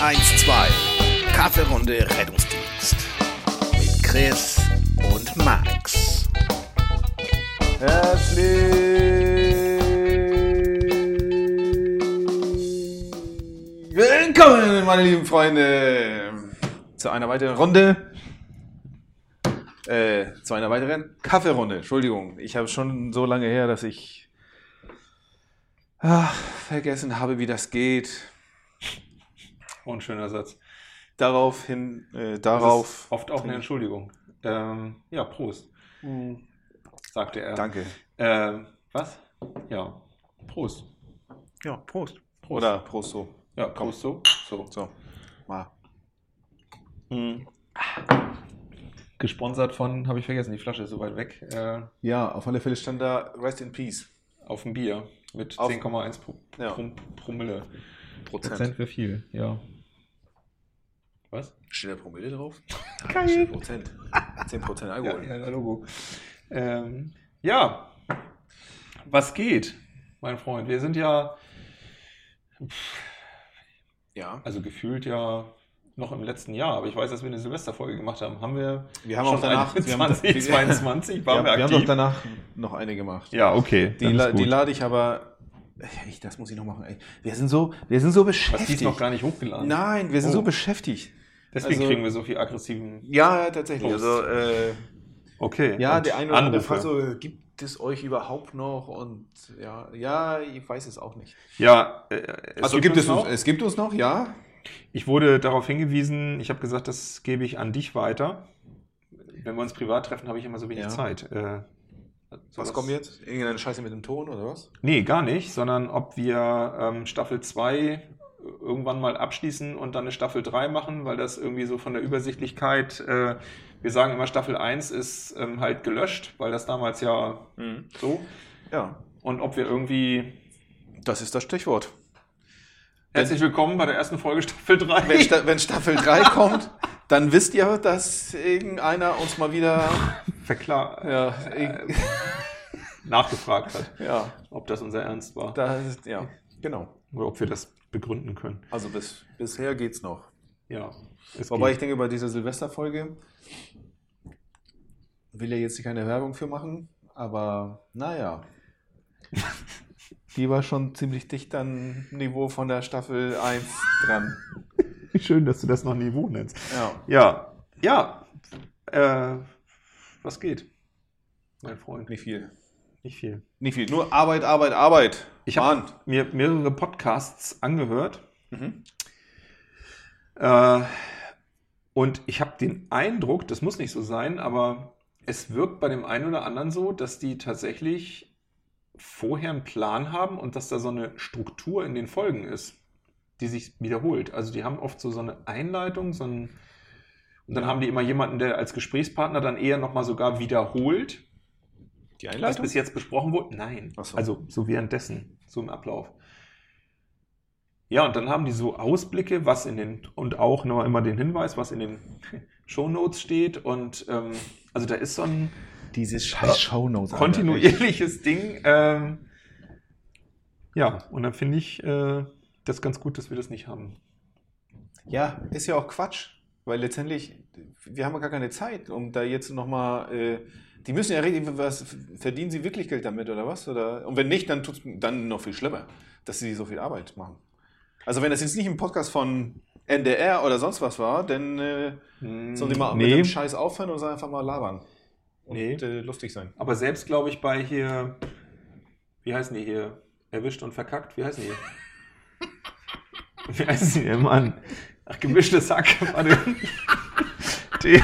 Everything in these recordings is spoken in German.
112. Kaffeerunde Rettungsdienst. Mit Chris und Max. Herzlich willkommen, meine lieben Freunde, zu einer weiteren Runde. Äh, zu einer weiteren Kaffeerunde. Entschuldigung, ich habe schon so lange her, dass ich ah, vergessen habe, wie das geht. Oh, ein schöner Satz. Daraufhin, äh, Das darauf. ist oft auch eine Entschuldigung. Ähm, ja, Prost, sagte er. Danke. Ähm, was? Ja, Prost. Ja, Prost. Prost. Oder Prost so. Ja, Prost so. So. So. Mal. Gesponsert von, habe ich vergessen, die Flasche ist so weit weg, äh, Ja, auf alle Fälle stand da Rest in Peace. auf dem Bier mit Auf- 10,1 Pro Ja. Prom Promille. Prozent. wäre viel, ja. Was? Steht da Promille drauf? Geil. Steht Prozent. 10 Prozent Ja, Alkohol. ja, der Logo. Ähm, ja, was geht, mein Freund? Wir sind ja, Ja. also gefühlt ja noch im letzten Jahr, aber ich weiß, dass wir eine Silvesterfolge gemacht haben. Haben wir, Wir haben schon auch danach. eine wir haben- 2022, Wir, waren haben, wir wir haben aktiv? doch danach noch eine gemacht. ja, okay. Die, la die lade ich aber. Ich, das muss ich noch machen. Ey. Wir sind so, wir sind so Was, die ist beschäftigt. noch gar nicht hochgeladen. Nein, wir sind Oh. so beschäftigt. Deswegen also- kriegen wir so viel aggressiven. Ja, tatsächlich. Post. Also, äh, Okay. ja, und der eine oder andere fragt so, gibt es euch überhaupt noch? Und ja, ja, ich weiß es auch nicht. Ja, äh, es also gibt, es uns uns, es gibt uns noch, ja. Ich wurde darauf hingewiesen, ich habe gesagt, das gebe ich an dich weiter. Wenn wir uns privat treffen, habe ich immer so wenig Ja. Zeit. Äh, Was das- kommt jetzt? Irgendeine Scheiße mit dem Ton oder was? Nee, gar nicht, sondern ob wir ähm, Staffel 2 irgendwann mal abschließen und dann eine Staffel 3 machen, weil das irgendwie so von der Übersichtlichkeit, äh, wir sagen immer Staffel 1 ist ähm, halt gelöscht, weil das damals ja so. Ja, Und ob wir irgendwie. das ist das Stichwort. Herzlich willkommen bei der ersten Folge Staffel 3. Wenn, Sta wenn Staffel 3 kommt, dann wisst ihr, dass irgendeiner uns mal wieder Verklar, ja, äh, nachgefragt hat, ja, ob das unser Ernst war da ist, ja, genau. oder ob wir das begründen können. Also bis, bisher geht's noch. Ja. es Wobei ich geht. denke, bei dieser Silvesterfolge will ja jetzt keine Werbung für machen, aber naja. Die war schon ziemlich dicht am Niveau von der Staffel 1 dran. Schön, dass du das noch Niveau nennst. Ja, Ja, ja. Äh, was geht? Mein Freund. nicht viel. Nicht viel. Nicht viel. Nur Arbeit, Arbeit, Arbeit. Ich habe mir mehrere Podcasts angehört Mhm. äh, und ich habe den Eindruck, das muss nicht so sein, aber es wirkt bei dem einen oder anderen so, dass die tatsächlich vorher einen Plan haben und dass da so eine Struktur in den Folgen ist, die sich wiederholt. Also die haben oft so, so eine Einleitung, so ein, und dann haben die immer jemanden, der als Gesprächspartner dann eher nochmal sogar wiederholt, Die was Einleitung? bis jetzt besprochen wurde? Nein. So. Also so währenddessen, so im Ablauf. Ja, und dann haben die so Ausblicke, was in den, und auch noch immer den Hinweis, was in den Shownotes steht. Und ähm, also da ist so ein Dieses scheiß Shownotes. Kontinuierliches Ding. Ähm, ja, und dann finde ich äh, das ganz gut, dass wir das nicht haben. Ja, ist ja auch Quatsch, weil letztendlich, wir haben ja gar keine Zeit, um da jetzt nochmal, äh, die müssen ja reden, was, verdienen sie wirklich Geld damit oder was? Oder, und wenn nicht, dann tut's dann noch viel schlimmer, dass sie so viel Arbeit machen. Also wenn das jetzt nicht ein Podcast von NDR oder sonst was war, dann äh, sollen die mal mit nee, dem Scheiß aufhören und einfach mal labern. Und Nee. äh, lustig sein. aber selbst glaube ich bei hier, wie heißen die hier? Erwischt und verkackt? Wie heißen die? Wie heißen die, Mann? Ach, gemischtes Hack. Warte.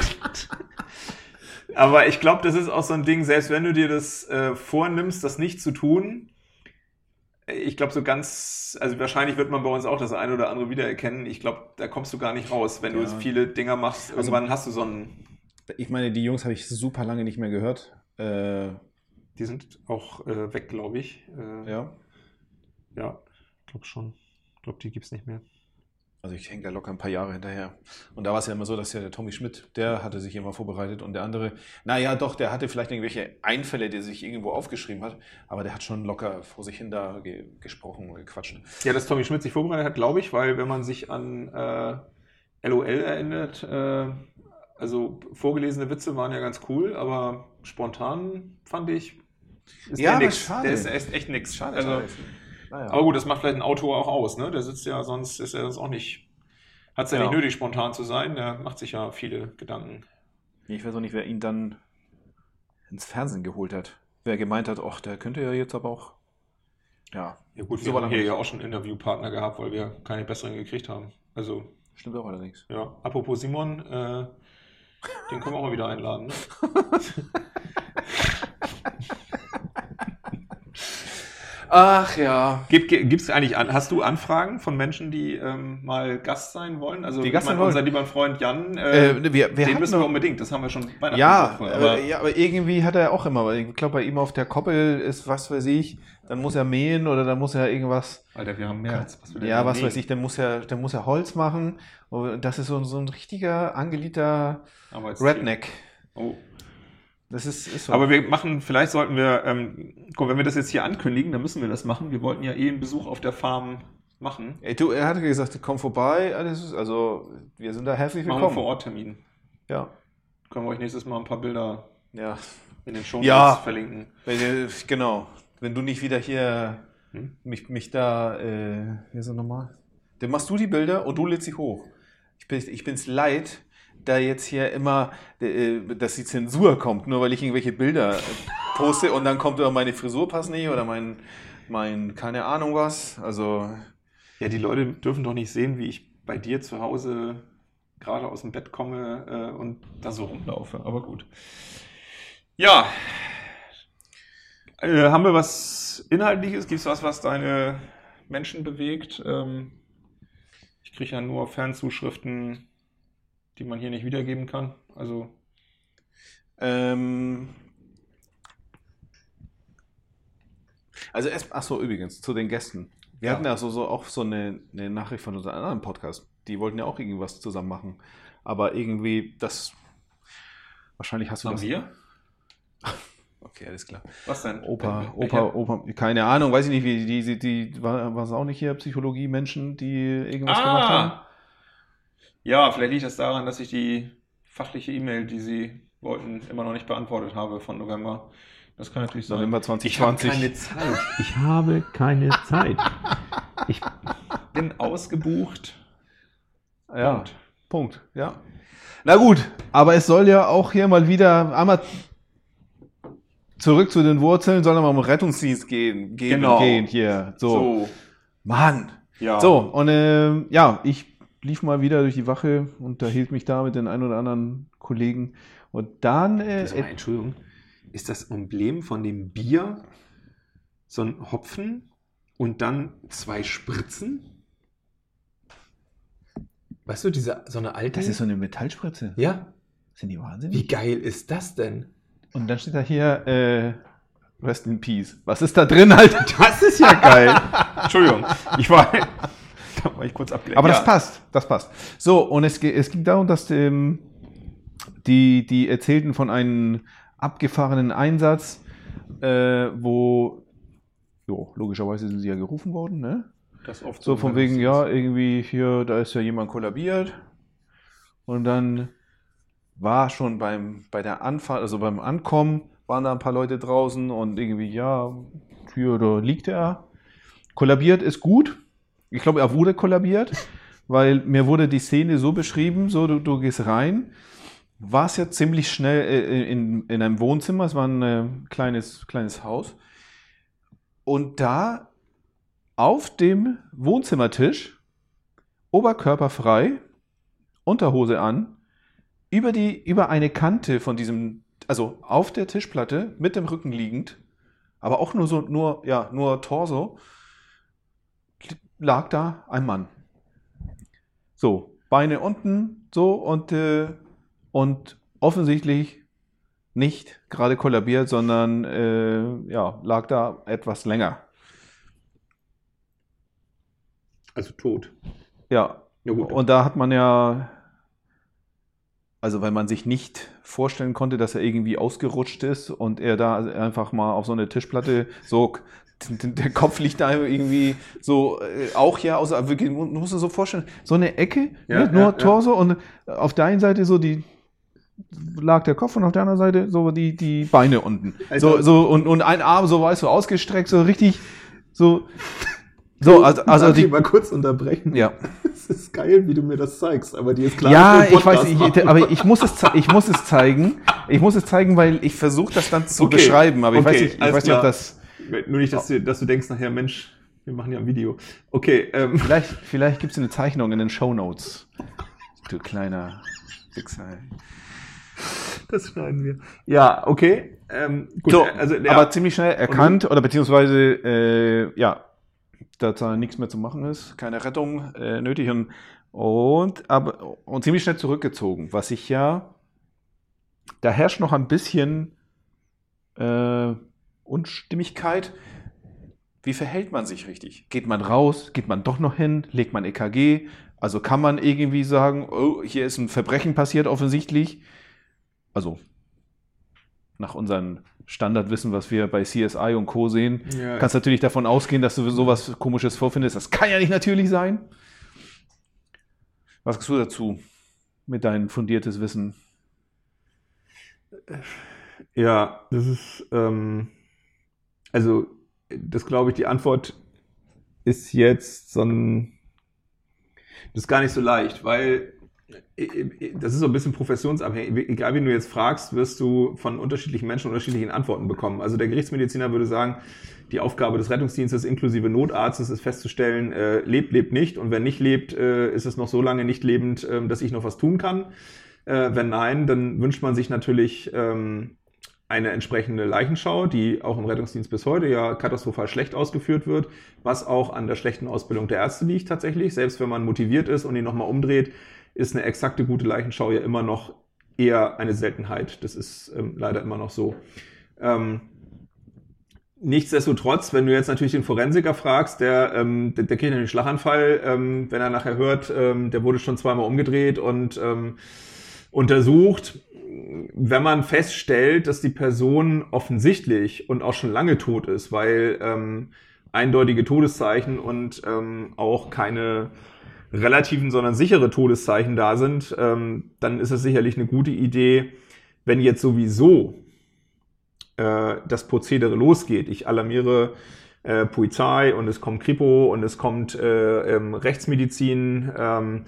Aber ich glaube, das ist auch so ein Ding, selbst wenn du dir das äh, vornimmst, das nicht zu tun, ich glaube, so ganz, also wahrscheinlich wird man bei uns auch das eine oder andere wiedererkennen. Ich glaube, da kommst du gar nicht raus. Wenn Ja. du viele Dinger machst, Also- irgendwann hast du so einen, Ich meine, die Jungs habe ich super lange nicht mehr gehört. Äh, die sind auch äh, weg, glaube ich. Äh, ja. Ja, glaube schon. Ich glaube, die gibt es nicht mehr. Also ich hänge da locker ein paar Jahre hinterher. Und da war es ja immer so, dass ja der Tommy Schmidt, der hatte sich immer vorbereitet und der andere, naja doch, der hatte vielleicht irgendwelche Einfälle, die er sich irgendwo aufgeschrieben hat, aber der hat schon locker vor sich hin da ge gesprochen und gequatscht. Ja, dass Tommy Schmidt sich vorbereitet hat, glaube ich, weil wenn man sich an äh, LOL erinnert, äh, also vorgelesene Witze waren ja ganz cool, aber spontan fand ich, ist Ja, der nix. schade. Der ist echt, echt nix. Schade, also, schade. Naja. Aber gut, das macht vielleicht ein Autor auch aus, ne? Der sitzt ja, sonst ist er das auch nicht, hat es ja, Ja. nicht nötig, spontan zu sein. Der macht sich ja viele Gedanken. Ich weiß auch nicht, wer ihn dann ins Fernsehen geholt hat. Wer gemeint hat, ach, der könnte ja jetzt aber auch. Ja, Ja gut, wir haben hier ja auch schon Interviewpartner gehabt, weil wir keine besseren gekriegt haben. Also, stimmt auch allerdings. ja, apropos Simon, äh, den können wir auch mal wieder einladen. Ne? Ach ja. Gibt es eigentlich, an, hast du Anfragen von Menschen, die ähm, mal Gast sein wollen? Also Die Gast sein meine, unser wollen? lieber Freund Jan, äh, Äh, wir, wir den müssen wir unbedingt, das haben wir schon Weihnachten Ja, gemacht, aber, ja, aber irgendwie hat er auch immer, ich glaube, bei ihm auf der Koppel ist, was weiß ich, dann muss er mähen oder dann muss er irgendwas, Alter, wir haben mehr als was wir denn ja, was nehmen. weiß ich, dann muss er, dann muss er Holz machen. Und das ist so, ein- so ein richtiger angelieter. Redneck. Oh. Das ist, ist so. Aber wir machen, vielleicht sollten wir, ähm, guck, wenn wir das jetzt hier ankündigen, dann müssen wir das machen. Wir wollten ja eh einen Besuch auf der Farm machen. Ey, du, er hatte gesagt, komm vorbei, alles ist, also wir sind da herzlich Machen wir willkommen. vor Ort Termin. Ja, Können wir euch nächstes Mal ein paar Bilder ja. in den Show Ja. verlinken. Wenn, genau. Wenn du nicht wieder hier Hm? mich, mich da, äh, wie ist er nochmal? Dann machst du die Bilder und du lädst sie hoch. Ich, bin, ich bin's leid, da jetzt hier immer, äh, dass die Zensur kommt, nur weil ich irgendwelche Bilder äh, poste und dann kommt oder meine Frisur passt nicht oder mein, mein, keine Ahnung was. Also, Ja, die Leute dürfen doch nicht sehen, wie ich bei dir zu Hause gerade aus dem Bett komme äh, und da so rumlaufe. Aber gut. Ja. Äh, haben wir was Inhaltliches? Gibt es was, was deine Menschen bewegt? Ähm, ich kriege ja nur Fernzuschriften, die man hier nicht wiedergeben kann. Also, ähm, also erst, ach so, übrigens, zu den Gästen. Wir Ja. hatten ja so, so auch so eine, eine Nachricht von unserem anderen Podcast. Die wollten ja auch irgendwas zusammen machen. Aber irgendwie, das, wahrscheinlich hast du haben das. wir? Okay, alles klar. Was denn? Opa, Opa, Opa, keine Ahnung, weiß ich nicht, wie die, die, die war, es auch nicht hier Psychologie-Menschen, die irgendwas gemacht haben? Ja, vielleicht liegt das daran, dass ich die fachliche E-Mail, die Sie wollten, immer noch nicht beantwortet habe von November. Das kann natürlich sein. November Ich habe 2020. keine Zeit. Ich habe keine Zeit. Ich bin ausgebucht. Ja, Punkt. Punkt. Ja. Na gut, aber es soll ja auch hier mal wieder einmal zurück zu den Wurzeln, soll mal um Rettungsdienst gehen, gehen, Genau. gehen hier. So, So, Mann. ja. So, und ähm, ja, ich lief mal wieder durch die Wache und da hielt mich da mit den ein oder anderen Kollegen. Und dann, äh, mal, Entschuldigung. Ist das Emblem von dem Bier so ein Hopfen und dann zwei Spritzen? Weißt du, diese, so eine alte. das ist so eine Metallspritze. ja. Sind die Wie wahnsinnig? geil ist das denn? Und dann steht da hier, äh, Rest in Peace. Was ist da drin, Alter? Das ist ja geil. Entschuldigung, ich war, da war ich kurz abgelenkt. Aber ja. das passt, das passt. So, und es, es ging darum, dass ähm, die, die erzählten von einem abgefahrenen Einsatz, äh, wo, jo, logischerweise sind sie ja gerufen worden, ne? Das oft So von wenn wegen, ja, irgendwie hier, da ist ja jemand kollabiert. Und dann war schon beim, bei der Anfahrt, also beim Ankommen, waren da ein paar Leute draußen und irgendwie, ja, hier, da liegt er. Kollabiert ist gut. Ich glaube, er wurde kollabiert, weil mir wurde die Szene so beschrieben, so, du, du gehst rein, warst ja ziemlich schnell äh, in, in einem Wohnzimmer, es war ein äh, kleines, kleines Haus. Und da auf dem Wohnzimmertisch, oberkörperfrei, Unterhose an, über, die, über eine Kante von diesem, also auf der Tischplatte, mit dem Rücken liegend, aber auch nur so, nur, ja, nur Torso, lag da ein Mann. So, Beine unten, so und, äh, und offensichtlich nicht gerade kollabiert, sondern äh, ja, lag da etwas länger. Also tot. Ja, Ja, gut. Und da hat man ja, also weil man sich nicht vorstellen konnte, dass er irgendwie ausgerutscht ist und er da einfach mal auf so eine Tischplatte so der Kopf liegt da irgendwie so äh, auch ja aus wirklich du musst dir so vorstellen so eine Ecke Ja, ne, nur ja, ja. Torso und auf der einen Seite so die lag der Kopf und auf der anderen Seite so die die Beine unten Also- so so und und ein Arm so weißt du ausgestreckt so richtig so so also also Darf ich die mal kurz unterbrechen? ja Es ist geil, wie du mir das zeigst, aber die ist klar. Ja, ich weiß, ich, aber ich muss es, ich muss es zeigen. Ich muss es zeigen, weil ich versuche das dann zu Okay, beschreiben, aber ich okay, weiß nicht, ich alles weiß nicht, ob das Nur nicht, dass du, dass du denkst nachher, Mensch, wir machen ja ein Video. Okay, ähm, vielleicht, vielleicht gibt es eine Zeichnung in den Show Notes. Du kleiner Wichser. das schneiden wir. Ja, okay. Ähm, gut, So, also, ja, aber ziemlich schnell erkannt oder beziehungsweise äh, ja, dass da nichts mehr zu machen ist, keine Rettung äh, nötig und und aber und ziemlich schnell zurückgezogen, was ich ja da herrscht noch ein bisschen äh, Unstimmigkeit. Wie verhält man sich richtig? Geht man raus? Geht man doch noch hin? Legt man EKG? Also kann man irgendwie sagen, oh, hier ist ein Verbrechen passiert offensichtlich. Also nach unserem Standardwissen, was wir bei CSI und Co. sehen, ja, kannst natürlich davon ausgehen, dass du sowas Komisches vorfindest. Das kann ja nicht natürlich sein. Was sagst du dazu mit deinem fundiertes Wissen? Ja, das ist, ähm, also, das glaube ich, die Antwort ist jetzt so ein, das ist gar nicht so leicht, weil äh, äh, das ist so ein bisschen professionsabhängig. Egal, wen du jetzt fragst, wirst du von unterschiedlichen Menschen unterschiedliche Antworten bekommen. Also der Gerichtsmediziner würde sagen, die Aufgabe des Rettungsdienstes inklusive Notarztes ist festzustellen, äh, lebt, lebt nicht. Und wenn nicht lebt, äh, ist es noch so lange nicht lebend, ähm, dass ich noch was tun kann. Äh, wenn nein, dann wünscht man sich natürlich ähm, eine entsprechende Leichenschau, die auch im Rettungsdienst bis heute ja katastrophal schlecht ausgeführt wird, was auch an der schlechten Ausbildung der Ärzte liegt tatsächlich. Selbst wenn man motiviert ist und ihn nochmal umdreht, ist eine exakte gute Leichenschau ja immer noch eher eine Seltenheit. Das ist ähm, leider immer noch so. Ähm, Nichtsdestotrotz, wenn du jetzt natürlich den Forensiker fragst, der, ähm, der, der kriegt einen Schlaganfall, ähm, wenn er nachher hört, ähm, der wurde schon zweimal umgedreht und ähm, untersucht, wenn man feststellt, dass die Person offensichtlich und auch schon lange tot ist, weil ähm, eindeutige Todeszeichen und ähm, auch keine relativen, sondern sichere Todeszeichen da sind, ähm, dann ist es sicherlich eine gute Idee, wenn jetzt sowieso äh, das Prozedere losgeht. Ich alarmiere äh, Polizei und es kommt Kripo und es kommt äh, ähm, Rechtsmedizin. Ähm,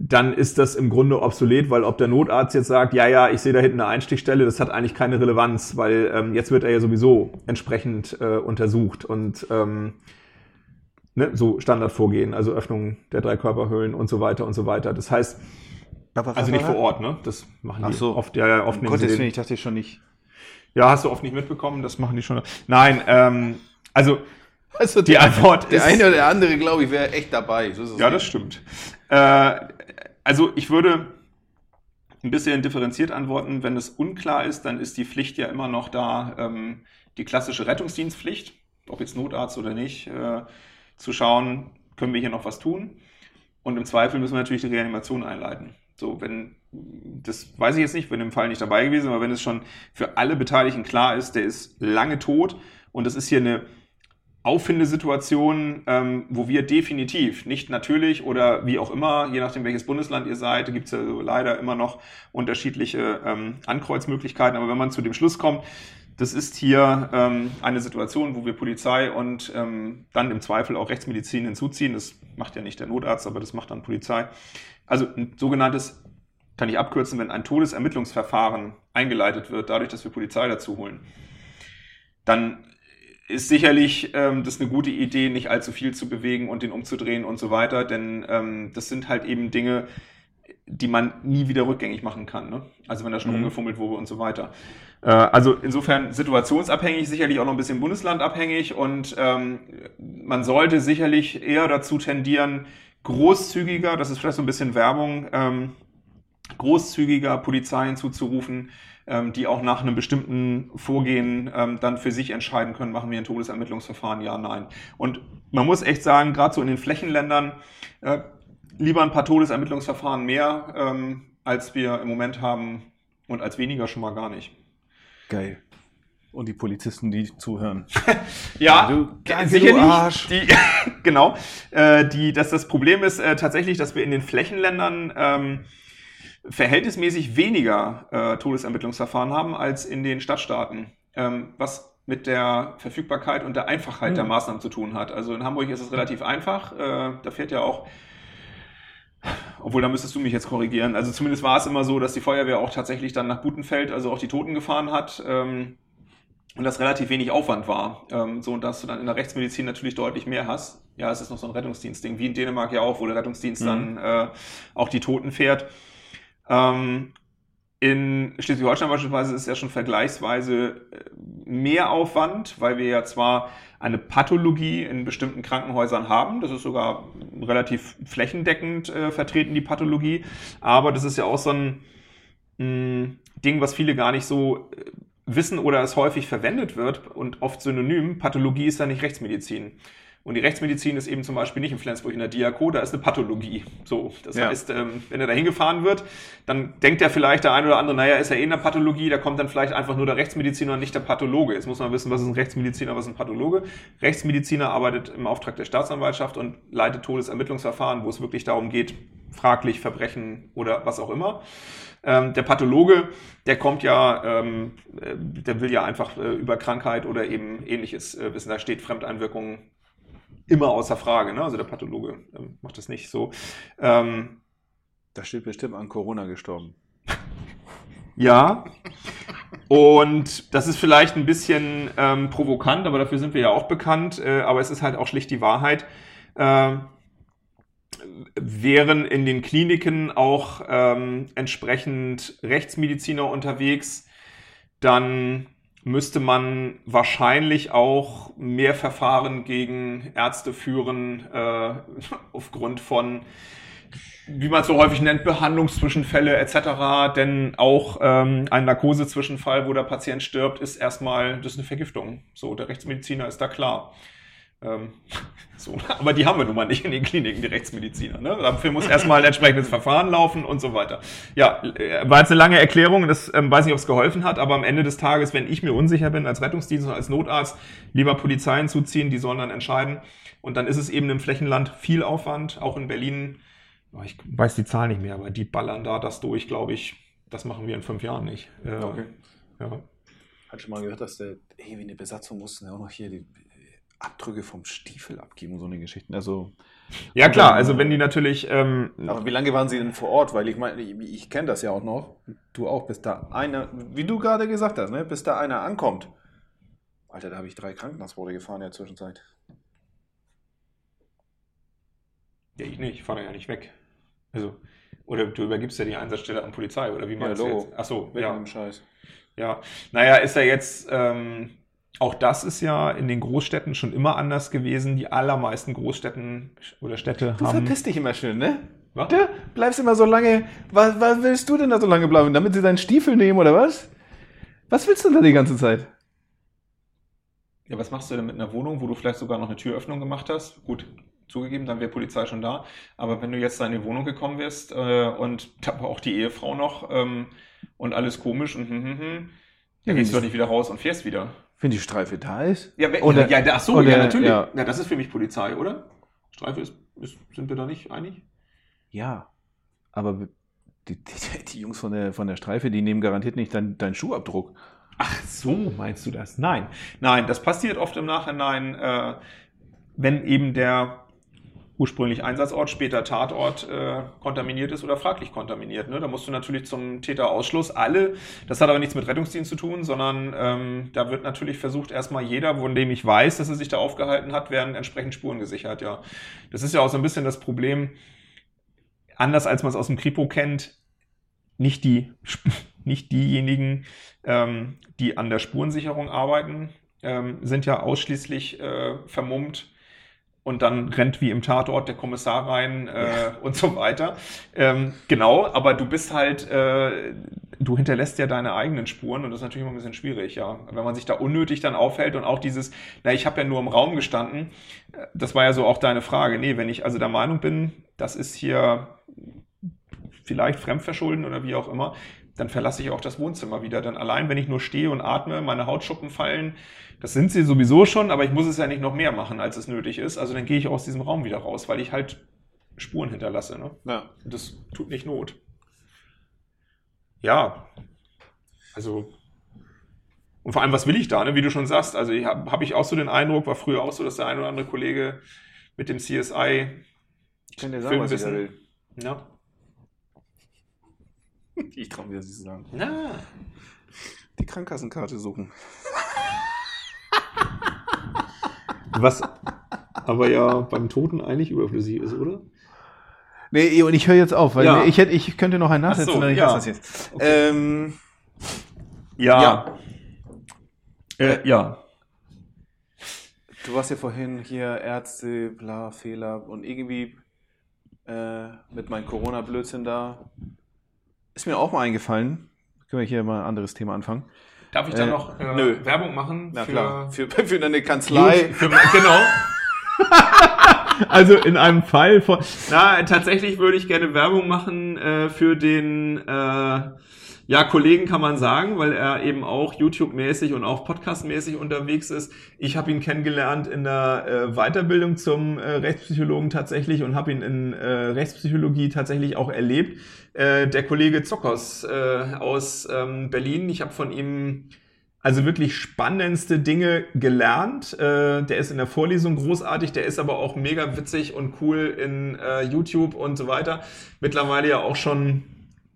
dann ist das im Grunde obsolet, weil ob der Notarzt jetzt sagt, ja, ja, ich sehe da hinten eine Einstichstelle, das hat eigentlich keine Relevanz, weil ähm, jetzt wird er ja sowieso entsprechend äh, untersucht und ähm, ne, so Standardvorgehen, also Öffnung der drei Körperhöhlen und so weiter und so weiter. Das heißt, also nicht vor Ort, ne? Das machen die Ach so. oft, ja, ja, oft nehmen sie Gottes den- Willen, ich dachte schon nicht. ja, hast du oft nicht mitbekommen, das machen die schon. Nein, ähm, also Also die Antwort der ist. eine oder der andere, glaube ich, wäre echt dabei. So ja, nicht. das stimmt. Äh, also ich würde ein bisschen differenziert antworten. Wenn es unklar ist, dann ist die Pflicht ja immer noch da, ähm, die klassische Rettungsdienstpflicht, ob jetzt Notarzt oder nicht, äh, zu schauen, können wir hier noch was tun? Und im Zweifel müssen wir natürlich die Reanimation einleiten. So, wenn, das weiß ich jetzt nicht, bin im Fall nicht dabei gewesen, aber wenn es schon für alle Beteiligten klar ist, der ist lange tot und es ist hier eine Auffindesituation, ähm, wo wir definitiv, nicht natürlich oder wie auch immer, je nachdem welches Bundesland ihr seid, gibt es ja leider immer noch unterschiedliche ähm, Ankreuzmöglichkeiten, aber wenn man zu dem Schluss kommt, das ist hier ähm, eine Situation, wo wir Polizei und ähm, dann im Zweifel auch Rechtsmedizin hinzuziehen. Das macht ja nicht der Notarzt, aber das macht dann Polizei. Also ein sogenanntes, kann ich abkürzen, wenn ein Todesermittlungsverfahren eingeleitet wird, dadurch, dass wir Polizei dazu holen, dann ist sicherlich ähm, das eine gute Idee, nicht allzu viel zu bewegen und den umzudrehen und so weiter, denn ähm, das sind halt eben Dinge, die man nie wieder rückgängig machen kann. Ne? Also wenn da schon Mhm. rumgefummelt wurde und so weiter. Äh, also insofern situationsabhängig, sicherlich auch noch ein bisschen bundeslandabhängig und ähm, man sollte sicherlich eher dazu tendieren, großzügiger, das ist vielleicht so ein bisschen Werbung, ähm, großzügiger Polizeien zuzurufen, ähm, die auch nach einem bestimmten Vorgehen ähm, dann für sich entscheiden können, machen wir ein Todesermittlungsverfahren, ja, nein. Und man muss echt sagen, gerade so in den Flächenländern, äh, lieber ein paar Todesermittlungsverfahren mehr, ähm, als wir im Moment haben und als weniger schon mal gar nicht. Geil. Und die Polizisten, die zuhören. Ja, Du- danke, sicherlich. du Arsch. Die, genau. Äh, die, dass das Problem ist äh, tatsächlich, dass wir in den Flächenländern ähm, verhältnismäßig weniger äh, Todesermittlungsverfahren haben als in den Stadtstaaten. Ähm, was mit der Verfügbarkeit und der Einfachheit der Hm. Maßnahmen zu tun hat. Also in Hamburg ist es relativ einfach. Äh, da fährt ja auch obwohl, da müsstest du mich jetzt korrigieren. Also zumindest war es immer so, dass die Feuerwehr auch tatsächlich dann nach Butenfeld, also auch die Toten gefahren hat. Ähm, und das relativ wenig Aufwand war. Ähm, so, und dass du dann in der Rechtsmedizin natürlich deutlich mehr hast. Ja, es ist noch so ein Rettungsdienstding, wie in Dänemark ja auch, wo der Rettungsdienst Mhm. dann äh, auch die Toten fährt. Ähm, in Schleswig-Holstein beispielsweise ist ja schon vergleichsweise äh, mehr Aufwand, weil wir ja zwar eine Pathologie in bestimmten Krankenhäusern haben, das ist sogar relativ flächendeckend äh, vertreten, die Pathologie, aber das ist ja auch so ein mh, Ding, was viele gar nicht so äh, wissen oder es häufig verwendet wird und oft synonym. Pathologie ist ja nicht Rechtsmedizin. Und die Rechtsmedizin ist eben zum Beispiel nicht in Flensburg in der Diako, da ist eine Pathologie. So, das Ja. heißt, ähm, wenn er da hingefahren wird, dann denkt er vielleicht der ein oder andere, naja, ist er eh in der Pathologie, da kommt dann vielleicht einfach nur der Rechtsmediziner und nicht der Pathologe. Jetzt muss man wissen, was ist ein Rechtsmediziner, was ist ein Pathologe. Rechtsmediziner arbeitet im Auftrag der Staatsanwaltschaft und leitet Todesermittlungsverfahren, wo es wirklich darum geht, fraglich Verbrechen oder was auch immer. Ähm, der Pathologe, der kommt ja, ähm, äh, der will ja einfach äh, über Krankheit oder eben ähnliches äh, wissen. Da steht Fremdeinwirkung immer außer Frage. Ne? Also der Pathologe ähm, macht das nicht so. Ähm, Da steht bestimmt an Corona gestorben. ja. Und das ist vielleicht ein bisschen ähm, provokant, aber dafür sind wir ja auch bekannt. Äh, aber es ist halt auch schlicht die Wahrheit. Ähm, wären in den Kliniken auch ähm, entsprechend Rechtsmediziner unterwegs, dann müsste man wahrscheinlich auch mehr Verfahren gegen Ärzte führen, äh, aufgrund von, wie man es so häufig nennt, Behandlungszwischenfälle etc. Denn auch ähm, ein Narkosezwischenfall, wo der Patient stirbt, ist erstmal, das ist eine Vergiftung. So, der Rechtsmediziner ist da klar. Ähm, so, aber die haben wir nun mal nicht in den Kliniken, die Rechtsmediziner. Ne? Dafür muss erstmal ein entsprechendes Verfahren laufen und so weiter. Ja, äh, war jetzt eine lange Erklärung, das ähm, weiß nicht, ob es geholfen hat, aber am Ende des Tages, wenn ich mir unsicher bin als Rettungsdienst und als Notarzt, lieber Polizei hinzuziehen, die sollen dann entscheiden. Und dann ist es eben im Flächenland viel Aufwand, auch in Berlin. Oh, ich weiß die Zahl nicht mehr, aber die ballern da das durch, glaube ich. Das machen wir in fünf Jahren nicht. Äh, ja. Hat schon mal gehört, dass der, ey, wie eine Besatzung mussten ja auch noch hier die Abdrücke vom Stiefel abgeben und so eine Geschichten. Also, ja, klar, also wenn die natürlich. Ähm, aber wie lange waren Sie denn vor Ort? Weil ich meine, ich, ich kenne das ja auch noch. Du auch, bis da einer, wie du gerade gesagt hast, ne, bis da einer ankommt. Alter, da habe ich drei Krankenhausboote gefahren in der Zwischenzeit. Ja, ich nicht, ich fahre ja nicht weg. Also, oder du übergibst ja die Einsatzstelle an Polizei, oder wie meinst Logo. du jetzt? Ach so, Weg ja. mit dem Scheiß. Ja, naja, ist ja jetzt, ähm, auch das ist ja in den Großstädten schon immer anders gewesen. Die allermeisten Großstädten oder Städte Du haben. verpisst dich immer schön, ne? Was? Du bleibst immer so lange. Was, was willst du denn da so lange bleiben? Damit sie deinen Stiefel nehmen oder was? Was willst du denn da die ganze Zeit? Ja, was machst du denn mit einer Wohnung, wo du vielleicht sogar noch eine Türöffnung gemacht hast? Gut, zugegeben, dann wäre Polizei schon da. Aber wenn du jetzt da in die Wohnung gekommen wärst äh, und da war auch die Ehefrau noch ähm, und alles komisch und hm, hm, hm, dann gehst du doch nicht wieder raus und fährst wieder. Wenn die Streife da ist? Ja, wenn, Oder- ja, ach so, oder- ja, natürlich. ja. Ja. das ist für mich Polizei, oder? Streife ist, ist sind wir da nicht einig? Ja. Aber die, die, die Jungs von der, von der Streife, die nehmen garantiert nicht deinen deinen Schuhabdruck. Ach so, meinst du das? Nein. Nein, das passiert oft im Nachhinein, äh, wenn eben der ursprünglich Einsatzort, später Tatort äh, kontaminiert ist oder fraglich kontaminiert. Ne? Da musst du natürlich zum Täterausschluss alle, das hat aber nichts mit Rettungsdienst zu tun, sondern ähm, da wird natürlich versucht, erstmal jeder, von dem ich weiß, dass er sich da aufgehalten hat, werden entsprechend Spuren gesichert, ja. Das ist ja auch so ein bisschen das Problem, anders als man es aus dem Kripo kennt, nicht die, nicht diejenigen, ähm, die an der Spurensicherung arbeiten, ähm, sind ja ausschließlich äh, vermummt und dann rennt wie im Tatort der Kommissar rein äh, und so weiter. Ähm, genau, aber du bist halt, äh, du hinterlässt ja deine eigenen Spuren und das ist natürlich immer ein bisschen schwierig, ja. Wenn man sich da unnötig dann aufhält und auch dieses, na, ich habe ja nur im Raum gestanden, äh, das war ja so auch deine Frage. Nee, wenn ich also der Meinung bin, das ist hier vielleicht Fremdverschulden oder wie auch immer, dann verlasse ich auch das Wohnzimmer wieder. Dann allein, wenn ich nur stehe und atme, meine Hautschuppen fallen, das sind sie sowieso schon, aber ich muss es ja nicht noch mehr machen, als es nötig ist. Also dann gehe ich aus diesem Raum wieder raus, weil ich halt Spuren hinterlasse. Ne? Ja. Das tut nicht Not. Ja, also und vor allem, was will ich da, ne? wie du schon sagst? Also habe hab ich auch so den Eindruck, war früher auch so, dass der ein oder andere Kollege mit dem CSI Ich kann dir sagen, was ich da will. ja, Ich traue mir das nicht zu sagen. na, Die Krankenkassenkarte suchen. was aber ja beim Toten eigentlich überflüssig ist, oder? Nee, und ich höre jetzt auf, weil Ja. ich, hätte, ich könnte noch einen Ach nachsetzen, so, ja. das jetzt. Ähm, Ja. Ja. Äh, ja. du warst ja vorhin hier Ärzte, bla, Fehler und irgendwie äh, mit meinem Corona-Blödsinn da. Ist mir auch mal eingefallen. Können wir hier mal ein anderes Thema anfangen? Darf ich da Äh, noch äh, nö. Werbung machen? Na für- klar, für, für eine Kanzlei. Für, genau. also in einem Fall von. Na, tatsächlich würde ich gerne Werbung machen äh, für den äh, ja, Kollegen kann man sagen, weil er eben auch YouTube-mäßig und auch Podcast-mäßig unterwegs ist. Ich habe ihn kennengelernt in der äh, Weiterbildung zum äh, Rechtspsychologen tatsächlich und habe ihn in äh, Rechtspsychologie tatsächlich auch erlebt. Äh, der Kollege Zockers äh, aus ähm, Berlin, ich habe von ihm also wirklich spannendste Dinge gelernt. Äh, der ist in der Vorlesung großartig, der ist aber auch mega witzig und cool in äh, YouTube und so weiter. Mittlerweile ja auch schon,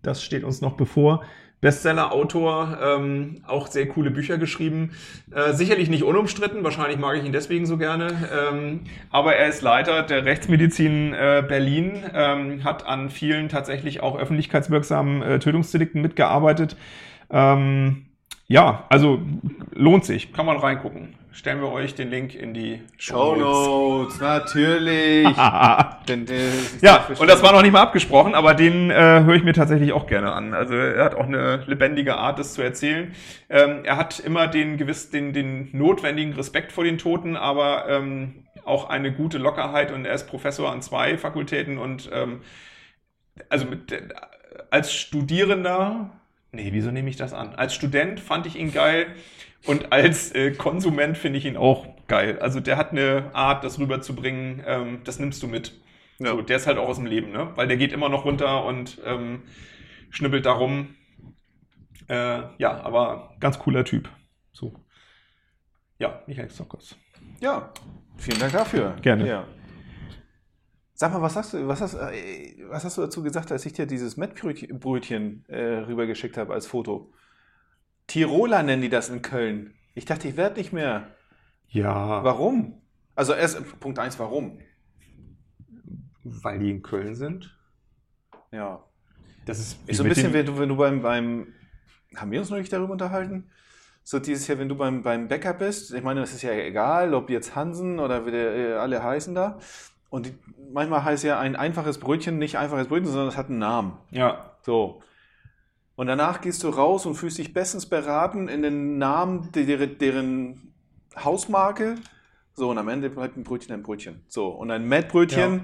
das steht uns noch bevor, Bestseller-Autor, ähm, auch sehr coole Bücher geschrieben. Äh, sicherlich nicht unumstritten, wahrscheinlich mag ich ihn deswegen so gerne. Ähm, aber er ist Leiter der Rechtsmedizin äh, Berlin, ähm, hat an vielen tatsächlich auch öffentlichkeitswirksamen äh, Tötungsdelikten mitgearbeitet. Ähm, ja, also lohnt sich, kann man reingucken. Stellen wir euch den Link in die Show Notes, natürlich. Denn, äh, Ja, und das war noch nicht mal abgesprochen, aber den äh, höre ich mir tatsächlich auch gerne an. Also er hat auch eine lebendige Art, das zu erzählen. Ähm, er hat immer den gewiss, den, den notwendigen Respekt vor den Toten, aber ähm, auch eine gute Lockerheit und er ist Professor an zwei Fakultäten und ähm, also mit, äh, als Studierender, nee, wieso nehme ich das an? Als Student fand ich ihn geil und als äh, Konsument finde ich ihn auch geil. Also der hat eine Art, das rüberzubringen, ähm, das nimmst du mit. Ja. So, der ist halt auch aus dem Leben, ne? Weil der geht immer noch runter und ähm, schnibbelt da rum. Äh, ja, aber ganz cooler Typ. So. Ja, Michael Zockers. Ja, vielen Dank dafür. Gerne. Ja. Sag mal, was hast du, was hast, äh, was hast du dazu gesagt, als ich dir dieses Mettbrötchen Brötchen, äh, rübergeschickt habe als Foto? Tiroler nennen die das in Köln. Ich dachte, ich werde nicht mehr. Ja, Warum? Also erst Punkt 1, warum? weil die in Köln sind. Ja. Das ist, Ist so ein bisschen, wenn du, wenn du beim, beim, haben wir uns neulich darüber unterhalten? So dieses Jahr, wenn du beim, beim Bäcker bist, ich meine, das ist ja egal, ob jetzt Hansen oder wie der, äh, alle heißen da. Und die, manchmal heißt ja ein einfaches Brötchen nicht einfaches Brötchen, sondern es hat einen Namen. Ja, So. Und danach gehst du raus und fühlst dich bestens beraten in den Namen der, deren, deren Hausmarke. So, und am Ende bleibt ein Brötchen ein Brötchen. So, und ein Mettbrötchen.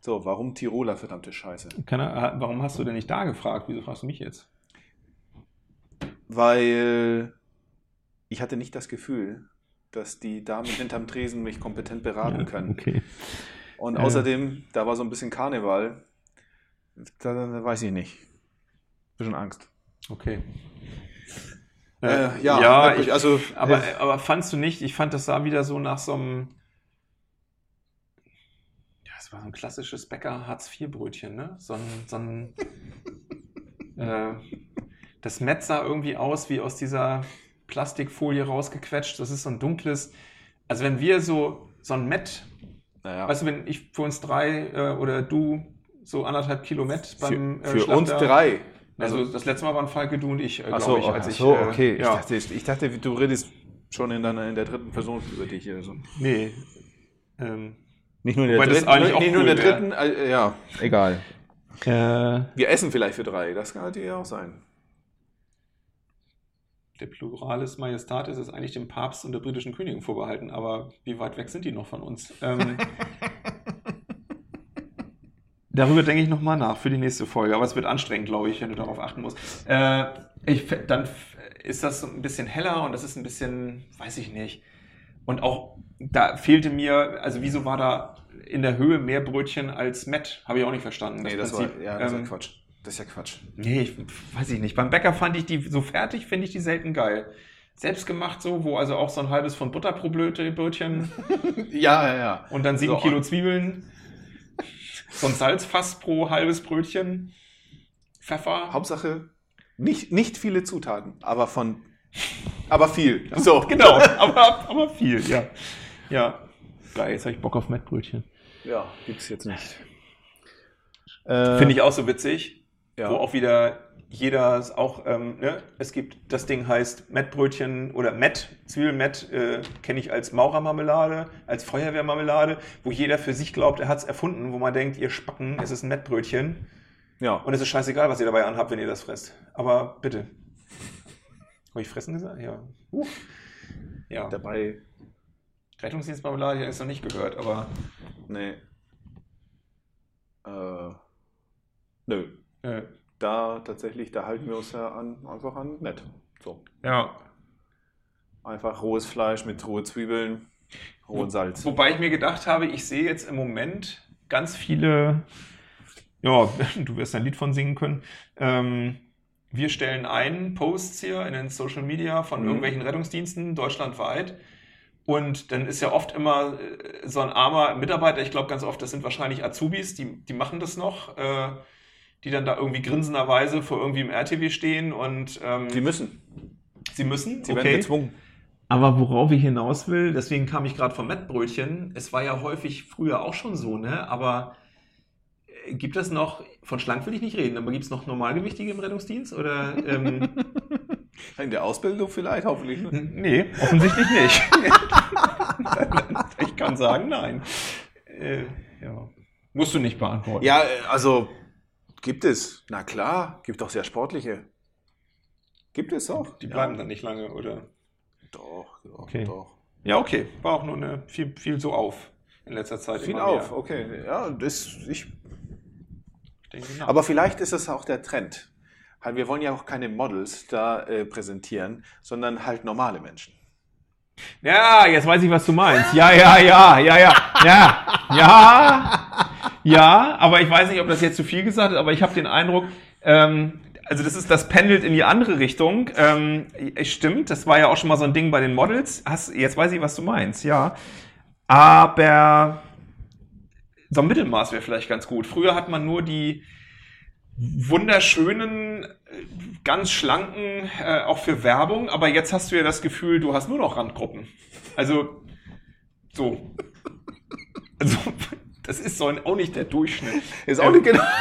So, warum Tiroler, verdammte Scheiße? Er, warum hast du denn nicht da gefragt? Wieso fragst du mich jetzt? Weil ich hatte nicht das Gefühl, dass die Damen hinterm Tresen mich kompetent beraten können. Okay. Und Äh. außerdem, da war so ein bisschen Karneval. Da, da weiß ich nicht. Bisschen Angst. Okay. Äh, ja, ja wirklich, ich, also, aber, äh, aber fandst du nicht, ich fand, das sah wieder so nach so einem, ja, es war so ein klassisches Bäcker-Hartz-IV-Brötchen, ne? So ein, so ein äh, das Met sah irgendwie aus wie aus dieser Plastikfolie rausgequetscht. Das ist so ein dunkles, also wenn wir so, so ein Met, Naja, weißt du, wenn ich für uns drei äh, oder du so anderthalb Kilo Met beim für, äh, für uns Schlachter- drei. Also das letzte Mal waren Falke, du und ich, äh, glaube so, ich, als ach ich. so äh, okay. Ich, ja. dachte, ich dachte, du redest schon in, deiner, in der dritten Person über dich hier. So. Nee. Ähm, Nicht nur in der Wobei dritten, nicht nur in cool der dritten, äh, ja, egal. äh, Wir essen vielleicht für drei, das kann natürlich auch sein. der Pluralis Majestatis ist eigentlich dem Papst und der britischen Königin vorbehalten, aber wie weit weg sind die noch von uns? Ähm, Darüber denke ich nochmal nach für die nächste Folge. Aber es wird anstrengend, glaube ich, wenn du darauf achten musst. Äh, ich, dann ist das so ein bisschen heller und das ist ein bisschen, weiß ich nicht. Und auch da fehlte mir, also wieso war da in der Höhe mehr Brötchen als Met? Habe ich auch nicht verstanden. Nee, das Prinzip. war, ja, das Ähm, war Quatsch. Das ist ja Quatsch. Nee, ich weiß ich nicht. Beim Bäcker fand ich die so fertig, finde ich die selten geil. Selbstgemacht so, wo also auch so ein halbes von Butter pro Blöte- Brötchen Ja, ja, ja. und dann sieben So, Kilo Zwiebeln, so ein Salzfass pro halbes Brötchen, Pfeffer. Hauptsache nicht, nicht viele Zutaten, aber von. Aber viel. So, Genau, aber, aber viel, ja. Ja. Geil, jetzt habe ich Bock auf Mettbrötchen. Ja, gibt's jetzt nicht. Äh, Finde ich auch so witzig, ja. wo auch wieder jeder es auch, ähm, ne, es gibt, das Ding heißt Mettbrötchen oder Mett, Zwiebelmett äh, kenne ich als Maurermarmelade, als Feuerwehrmarmelade, wo jeder für sich glaubt, er hat es erfunden, wo man denkt, ihr Spacken, es ist ein Mettbrötchen ja. und es ist scheißegal, was ihr dabei anhabt, wenn ihr das fresst. Aber bitte. Habe ich fressen gesagt? Ja. Uh. Ja, Dabei. Rettungsdienstmarmelade ich noch nicht gehört, aber Nee. Äh, nö. äh, Da tatsächlich, da halten wir uns ja an, einfach an nett. So. ja. Einfach rohes Fleisch mit rohe Zwiebeln, rohen Salz. Wobei ich mir gedacht habe, ich sehe jetzt im Moment ganz viele, ja, du wirst ein Lied von singen können. Ähm, wir stellen ein Posts hier in den Social Media von Mhm. irgendwelchen Rettungsdiensten deutschlandweit. Und dann ist ja oft immer äh, so ein armer Mitarbeiter, ich glaube ganz oft, das sind wahrscheinlich Azubis, die, die machen das noch, äh, die dann da irgendwie grinsenderweise vor irgendwie im RTW stehen und ähm, Sie müssen. sie müssen. Sie werden gezwungen. Aber worauf ich hinaus will, deswegen kam ich gerade vom Mettbrötchen. Es war ja häufig früher auch schon so, ne? Aber äh, gibt es noch, von schlank will ich nicht reden, aber gibt es noch Normalgewichtige im Rettungsdienst? Oder ähm, In der Ausbildung vielleicht, hoffentlich. ne? nee, offensichtlich nicht. ich kann sagen, nein. Äh, ja. Musst du nicht beantworten. Ja, äh, also gibt es. Na klar, gibt auch sehr sportliche. Gibt es auch. Die bleiben dann nicht lange, oder? Doch, doch, Okay. doch. Ja, okay. War auch nur eine, viel, viel so auf in letzter Zeit. Viel auf, mehr. okay. Ja, das, ich, Ich denke, na. aber vielleicht ist es auch der Trend. Wir wollen ja auch keine Models da äh, präsentieren, sondern halt normale Menschen. Ja, jetzt weiß ich, was du meinst. Ja, ja, ja, ja, ja, ja, ja, ja, aber ich weiß nicht, ob das jetzt zu viel gesagt ist, aber ich habe den Eindruck, ähm, also das ist, das pendelt in die andere Richtung. Ähm, stimmt, das war ja auch schon mal so ein Ding bei den Models. Hast, jetzt weiß ich, was du meinst, ja. Aber so ein Mittelmaß wäre vielleicht ganz gut. Früher hat man nur die wunderschönen, ganz schlanken, äh, auch für Werbung, aber jetzt hast du ja das Gefühl, du hast nur noch Randgruppen. Also, so. Also, das ist so ein, auch nicht der Durchschnitt. Ist auch nicht genau.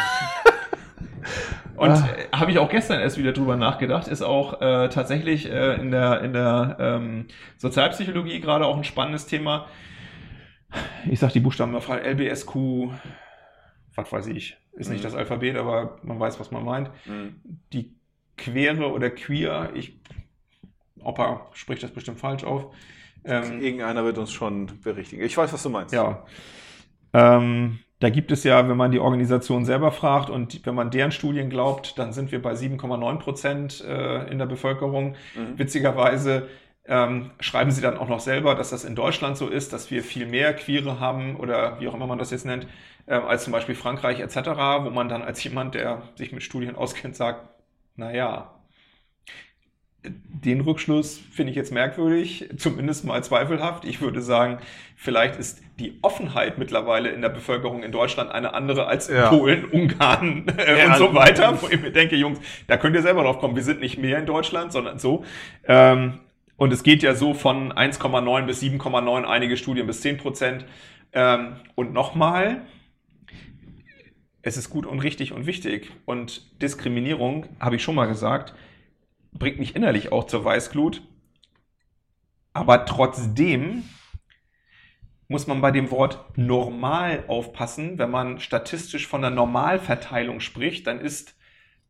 Und Ah. äh, habe ich auch gestern erst wieder drüber nachgedacht, ist auch äh, tatsächlich äh, in der, in der ähm, Sozialpsychologie gerade auch ein spannendes Thema. Ich sag die Buchstaben mal LBSQ, was weiß ich, ist nicht Mhm. das Alphabet, aber man weiß, was man meint. Hm. Die Quere oder Queer, ich, Opa spricht das bestimmt falsch auf. Ähm, Irgendeiner wird uns schon berichtigen. Ich weiß, was du meinst. ja. Ähm, da gibt es ja, wenn man die Organisation selber fragt und wenn man deren Studien glaubt, dann sind wir bei 7,9 Prozent äh, in der Bevölkerung. Mhm. Witzigerweise ähm, schreiben sie dann auch noch selber, dass das in Deutschland so ist, dass wir viel mehr Queere haben oder wie auch immer man das jetzt nennt, äh, als zum Beispiel Frankreich etc., wo man dann als jemand, der sich mit Studien auskennt, sagt, naja, den Rückschluss finde ich jetzt merkwürdig, zumindest mal zweifelhaft. Ich würde sagen, vielleicht ist die Offenheit mittlerweile in der Bevölkerung in Deutschland eine andere als in Ja. Polen, Ungarn äh, Ja. und so weiter. Wo ich mir denke, Jungs, da könnt ihr selber drauf kommen. Wir sind nicht mehr in Deutschland, sondern so. Ähm, und es geht ja so von 1,9 bis 7,9, einige Studien bis 10 Prozent. Ähm, und nochmal, es ist gut und richtig und wichtig. Und Diskriminierung, habe ich schon mal gesagt, bringt mich innerlich auch zur Weißglut. Aber trotzdem muss man bei dem Wort normal aufpassen. Wenn man statistisch von der Normalverteilung spricht, dann ist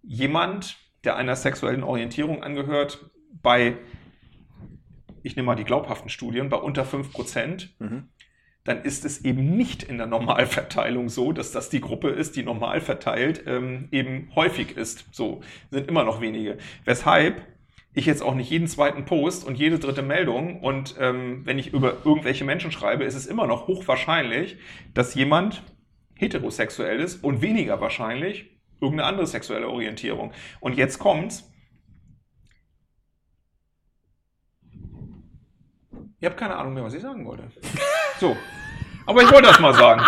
jemand, der einer sexuellen Orientierung angehört, bei, ich nehme mal die glaubhaften Studien, bei unter 5%. Mhm. dann ist es eben nicht in der Normalverteilung so, dass das die Gruppe ist, die normal verteilt ähm, eben häufig ist. So sind immer noch wenige. Weshalb ich jetzt auch nicht jeden zweiten Post und jede dritte Meldung und ähm, wenn ich über irgendwelche Menschen schreibe, ist es immer noch hochwahrscheinlich, dass jemand heterosexuell ist und weniger wahrscheinlich irgendeine andere sexuelle Orientierung. Und jetzt kommt's. Ihr habt keine Ahnung mehr, was ich sagen wollte. So. Aber ich wollte das mal sagen.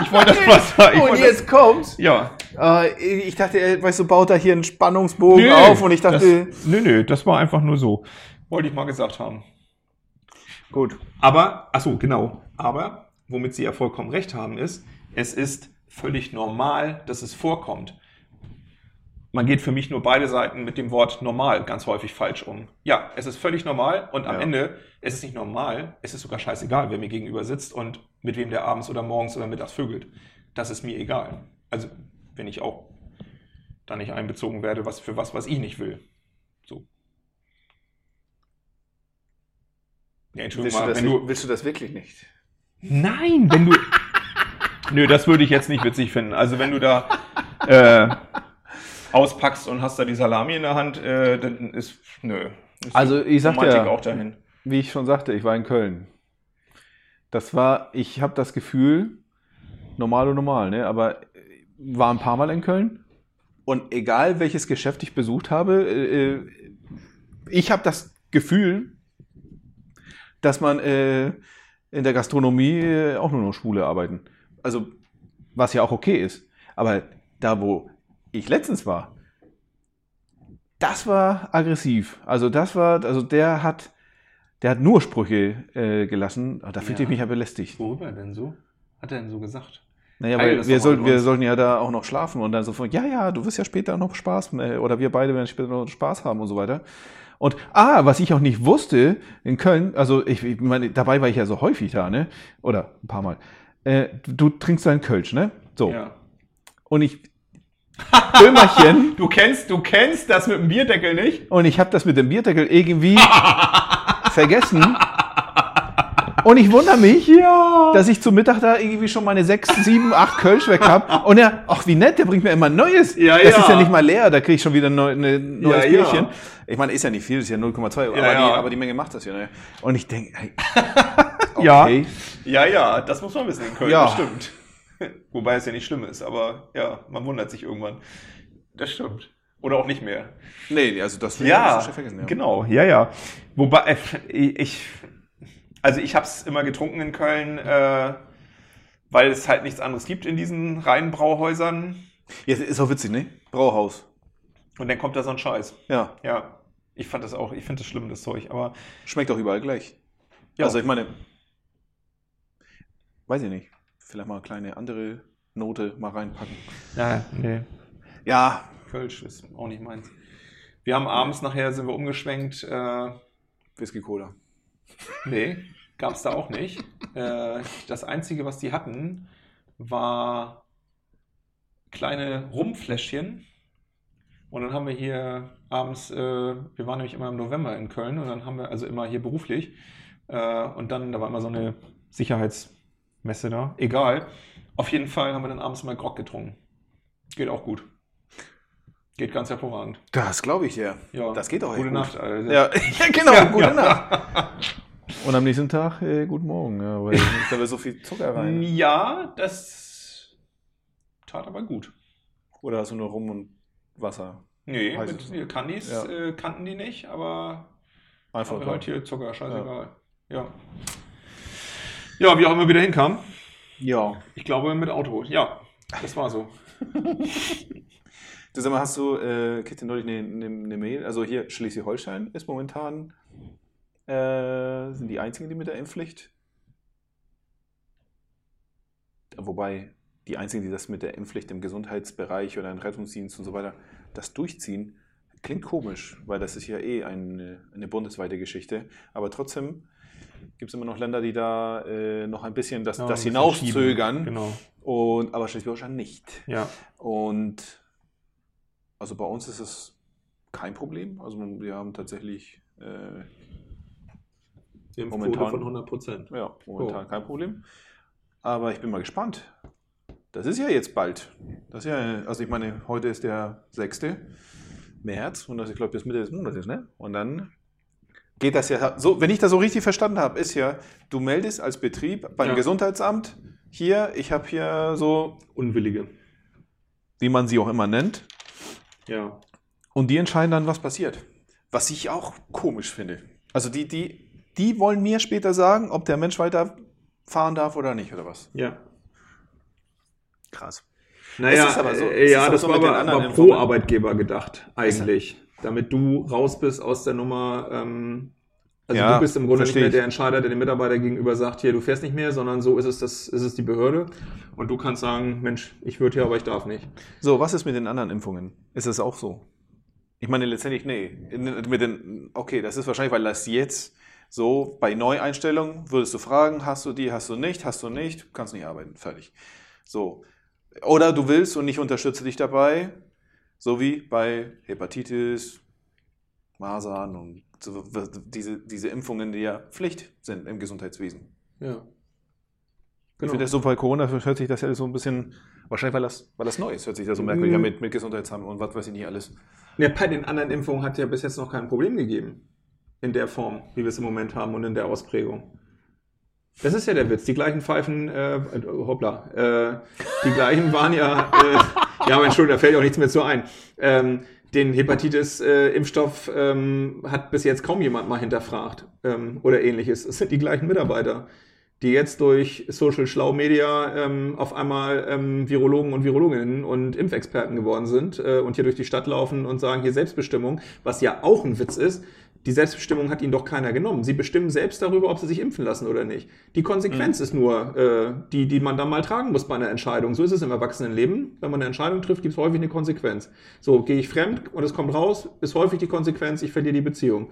Ich wollte das mal sagen. Ich Und jetzt kommt's. das, ja. Äh, ich dachte, er, weißt du, baut da hier einen Spannungsbogen auf und ich dachte, Das, nö, nö, das war einfach nur so. Wollte ich mal gesagt haben. gut. Aber, ach so, genau. Aber, womit Sie ja vollkommen recht haben, ist, es ist völlig normal, dass es vorkommt. Man geht für mich nur beide Seiten mit dem Wort normal ganz häufig falsch um. Ja, es ist völlig normal und am Ja. Ende, es ist nicht normal, es ist sogar scheißegal, wer mir gegenüber sitzt und mit wem der abends oder morgens oder mittags vögelt. Das ist mir egal. Also, wenn ich auch da nicht einbezogen werde, was für was, was ich nicht will. So. Ja, Entschuldigung, Willst du, mal, das, wenn du, willst du das wirklich nicht? Nein, wenn du. Nö, das würde ich jetzt nicht witzig finden. Also wenn du da äh, auspackst und hast da die Salami in der Hand, äh, dann ist. Nö. Ist Also, ich sag Romantik dir- auch dahin. Wie ich schon sagte, ich war in Köln. Das war, ich habe das Gefühl, normal und normal, ne? aber äh, war ein paar Mal in Köln. Und egal welches Geschäft ich besucht habe, äh, äh, ich habe das Gefühl, dass man äh, in der Gastronomie äh, auch nur noch Schwule arbeiten. Also, was ja auch okay ist. Aber da, wo ich letztens war, das war aggressiv. Also, das war, also der hat, der hat nur Sprüche äh, gelassen. Ah, Da fühlte ich Ja. mich ja belästigt. Worüber denn so? Hat er denn so gesagt? Naja, weil wir, soll, wir sollten ja da auch noch schlafen und dann so von, ja, ja, du wirst ja später noch Spaß, äh, oder wir beide werden später noch Spaß haben und so weiter. Und, ah, was ich auch nicht wusste, in Köln, also ich, ich meine, dabei war ich ja so häufig da, ne? Oder ein paar Mal. Äh, du trinkst deinen Kölsch, ne? So. Ja. Und ich, Böhmerchen, Du kennst, du kennst das mit dem Bierdeckel nicht? und ich habe das mit dem Bierdeckel irgendwie vergessen. Und ich wundere mich, Ja. dass ich zu Mittag da irgendwie schon meine sechs, sieben, acht Kölsch weg habe. Und er, ach wie nett, der bringt mir immer ein neues. Ja, das ja. ist ja nicht mal leer, da kriege ich schon wieder ein neu, ne, neues Ja, ja. Bierchen. Ich meine, ist ja nicht viel, ist ja 0,2, aber, Ja, Die, ja. aber die Menge macht das ja. Ne? Und ich denke, hey, Ja. okay. Ja, ja, das muss man wissen in Köln, Ja. das stimmt. Wobei es ja nicht schlimm ist, aber ja, man wundert sich irgendwann. Das stimmt. Oder auch nicht mehr. Nee, also das will Ja, ich schon vergessen. Ja. genau, ja, ja. Wobei, äh, ich, also ich habe es immer getrunken in Köln, äh, weil es halt nichts anderes gibt in diesen reinen Brauhäusern. Jetzt ist auch witzig, ne? Brauhaus. Und dann kommt da so ein Scheiß. Ja, Ja, ich fand das auch, ich finde das schlimm, das Zeug, aber schmeckt auch überall gleich. Ja. Also ich meine, weiß ich nicht, vielleicht mal eine kleine andere Note mal reinpacken. ja, nee. Ja, Kölsch ist auch nicht meins. Wir haben abends nachher sind wir umgeschwenkt, äh, Whisky Cola. Nee, gab es da auch nicht. Äh, das Einzige, was die hatten, war kleine Rumfläschchen. Und dann haben wir hier abends, äh, wir waren nämlich immer im November in Köln und dann haben wir, also immer hier beruflich, äh, und dann, da war immer so eine Sicherheitsmesse da. Egal. Auf jeden Fall haben wir dann abends mal Grog getrunken. Geht auch gut. Geht ganz hervorragend. Das glaube ich dir. Ja, Das geht auch echt Gute gut. Nacht. Alter. Ja, ja genau, Ja, gute ja. Nacht. Und am nächsten Tag, äh, guten Morgen, ja, weil da wird so viel Zucker rein. Ja, das tat aber gut. Oder hast du nur Rum und Wasser? Nee, Weiß mit Candies Ja. äh, kannten die nicht, aber Einfach klar. halt hier Zucker, scheißegal. Ja. Ja. wie auch immer wieder hinkam. Ja. Ich glaube mit Auto. Ja, das war so. Du sag mal, hast du, äh, kriegst du neulich eine, eine, eine Mail? Also hier, Schleswig-Holstein ist momentan, äh, sind die einzigen, die mit der Impfpflicht. Wobei, die einzigen, die das mit der Impfpflicht im Gesundheitsbereich oder im Rettungsdienst und so weiter, das durchziehen, klingt komisch, weil das ist ja eh eine, eine bundesweite Geschichte. Aber trotzdem gibt es immer noch Länder, die da äh, noch ein bisschen das, Ja, das hinauszögern. Genau. Und, aber Schleswig-Holstein nicht. Ja. Und also bei uns ist es kein Problem. Also wir haben tatsächlich äh, Impfquote Momentan. von 100 Prozent. Ja, momentan kein Problem. Aber ich bin mal gespannt. Das ist ja jetzt bald. Das ist ja, also ich meine, heute ist der 6. März und das, ich glaube, das Mitte des Monats, ne? Und dann geht das ja so, wenn ich das so richtig verstanden habe, ist ja, du meldest als Betrieb beim Ja. Gesundheitsamt hier, ich habe hier so, Unwillige. wie man sie auch immer nennt, Ja. und die entscheiden dann, was passiert. Was ich auch komisch finde. Also die, die, die wollen mir später sagen, ob der Mensch weiterfahren darf oder nicht, oder was? Ja. Krass. Naja, aber so- äh, ja, auch das so war aber, aber pro Arbeitgeber gedacht, eigentlich. Damit du raus bist aus der Nummer. Ähm, also Ja, du bist im Grunde nicht mehr der Entscheider, der dem Mitarbeiter gegenüber sagt, hier, du fährst nicht mehr, sondern so ist es, das, ist es die Behörde. Und du kannst sagen, Mensch, ich würde ja, aber ich darf nicht. So, was ist mit den anderen Impfungen? Ist es auch so? Ich meine, letztendlich, nee. Mit den, okay, das ist wahrscheinlich, weil das jetzt so bei Neueinstellungen würdest du fragen, hast du die, hast du nicht, hast du nicht, kannst nicht arbeiten, fertig. So. Oder du willst und ich unterstütze dich dabei, so wie bei Hepatitis, Masern und so, diese, diese Impfungen, die ja Pflicht sind im Gesundheitswesen. Ja. Ich finde das so bei Corona hört sich das ja so ein bisschen, wahrscheinlich weil das, weil das neu ist, hört sich das so merkwürdig an Mhm. mit, mit Gesundheitsamt und was weiß ich nicht alles. Ja, bei den anderen Impfungen hat ja bis jetzt noch kein Problem gegeben. In der Form, wie wir es im Moment haben und in der Ausprägung. Das ist ja der Witz. Die gleichen Pfeifen, äh, hoppla, äh, die gleichen waren ja, äh, ja, aber Entschuldigung, da fällt auch nichts mehr zu ein. Ähm, den Hepatitis-Impfstoff ähm, hat bis jetzt kaum jemand mal hinterfragt ähm, oder ähnliches. Es sind die gleichen Mitarbeiter, die jetzt durch Social Schlau Media ähm, auf einmal ähm, Virologen und Virologinnen und Impfexperten geworden sind äh, und hier durch die Stadt laufen und sagen, hier Selbstbestimmung, was ja auch ein Witz ist. Die Selbstbestimmung hat ihnen doch keiner genommen. Sie bestimmen selbst darüber, ob sie sich impfen lassen oder nicht. Die Konsequenz ist nur äh, die, die man dann mal tragen muss bei einer Entscheidung. So ist es im Erwachsenenleben. Wenn man eine Entscheidung trifft, gibt es häufig eine Konsequenz. So, gehe ich fremd und es kommt raus, ist häufig die Konsequenz, ich verliere die Beziehung.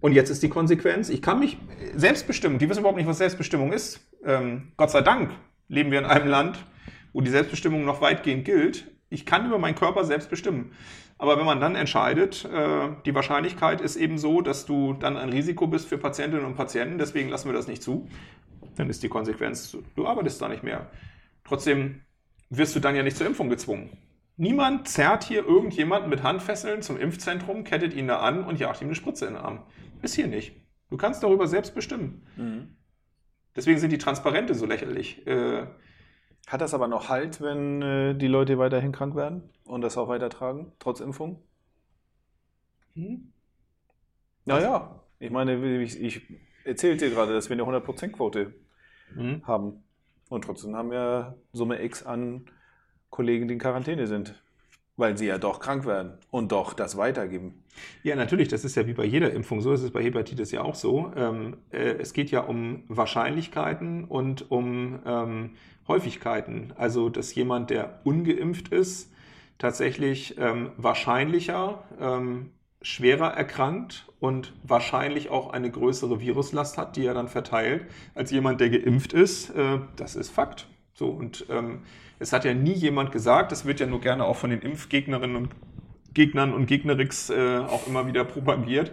Und jetzt ist die Konsequenz, ich kann mich selbst bestimmen. Die wissen überhaupt nicht, was Selbstbestimmung ist. Ähm, Gott sei Dank leben wir in einem Land, wo die Selbstbestimmung noch weitgehend gilt. Ich kann über meinen Körper selbst bestimmen. Aber wenn man dann entscheidet, äh, die Wahrscheinlichkeit ist eben so, dass du dann ein Risiko bist für Patientinnen und Patienten, deswegen lassen wir das nicht zu, dann ist die Konsequenz, du arbeitest da nicht mehr. Trotzdem wirst du dann ja nicht zur Impfung gezwungen. Niemand zerrt hier irgendjemanden mit Handfesseln zum Impfzentrum, kettet ihn da an und jagt ihm eine Spritze in den Arm. Ist hier nicht. Du kannst darüber selbst bestimmen. Deswegen sind die Transparente so lächerlich. Äh, Hat das aber noch Halt, wenn äh, die Leute weiterhin krank werden und das auch weitertragen, trotz Impfung? hm? Naja, ich meine, ich, ich erzählte gerade, dass wir eine 100%-Quote Hm? haben. Und trotzdem haben wir Summe X an Kollegen, die in Quarantäne sind. Weil sie ja doch krank werden und doch das weitergeben. Ja, natürlich, das ist ja wie bei jeder Impfung so, ist es bei Hepatitis ja auch so. Ähm, äh, es geht ja um Wahrscheinlichkeiten und um ähm, Häufigkeiten. Also, dass jemand, der ungeimpft ist, tatsächlich ähm, wahrscheinlicher, ähm, schwerer erkrankt und wahrscheinlich auch eine größere Viruslast hat, die er dann verteilt, als jemand, der geimpft ist. Äh, das ist Fakt. So, und ähm, es hat ja nie jemand gesagt, das wird ja nur gerne auch von den Impfgegnerinnen und Gegnern und Gegnerix äh, auch immer wieder propagiert.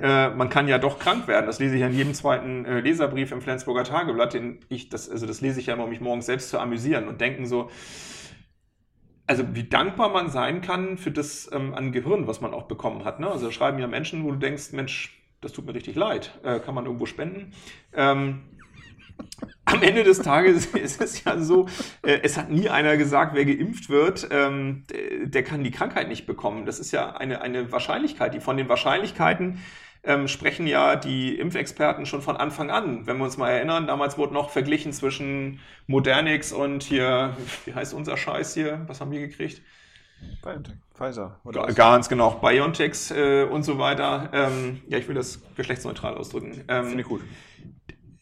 Äh, man kann ja doch krank werden. Das lese ich ja in jedem zweiten äh, Leserbrief im Flensburger Tageblatt. Den ich, das, also das lese ich ja immer, um mich morgens selbst zu amüsieren und denken so, also wie dankbar man sein kann für das ähm, an Gehirn, was man auch bekommen hat. Ne? Also da schreiben ja Menschen, wo du denkst, Mensch, das tut mir richtig leid. Äh, kann man irgendwo spenden? Ähm, am Ende des Tages ist es ja so, äh, es hat nie einer gesagt, wer geimpft wird, ähm, der, kann die Krankheit nicht bekommen. Das ist ja eine, eine Wahrscheinlichkeit. Die von den Wahrscheinlichkeiten ähm, sprechen ja die Impfexperten schon von Anfang an. Wenn wir uns mal erinnern, damals wurde noch verglichen zwischen Modernix und hier, wie heißt unser Scheiß hier? Was haben wir gekriegt? Pfizer. Ga- Ganz genau, BioNTechs äh, und so weiter. Ähm, ja, ich will das geschlechtsneutral ausdrücken. Ähm, Finde ich gut.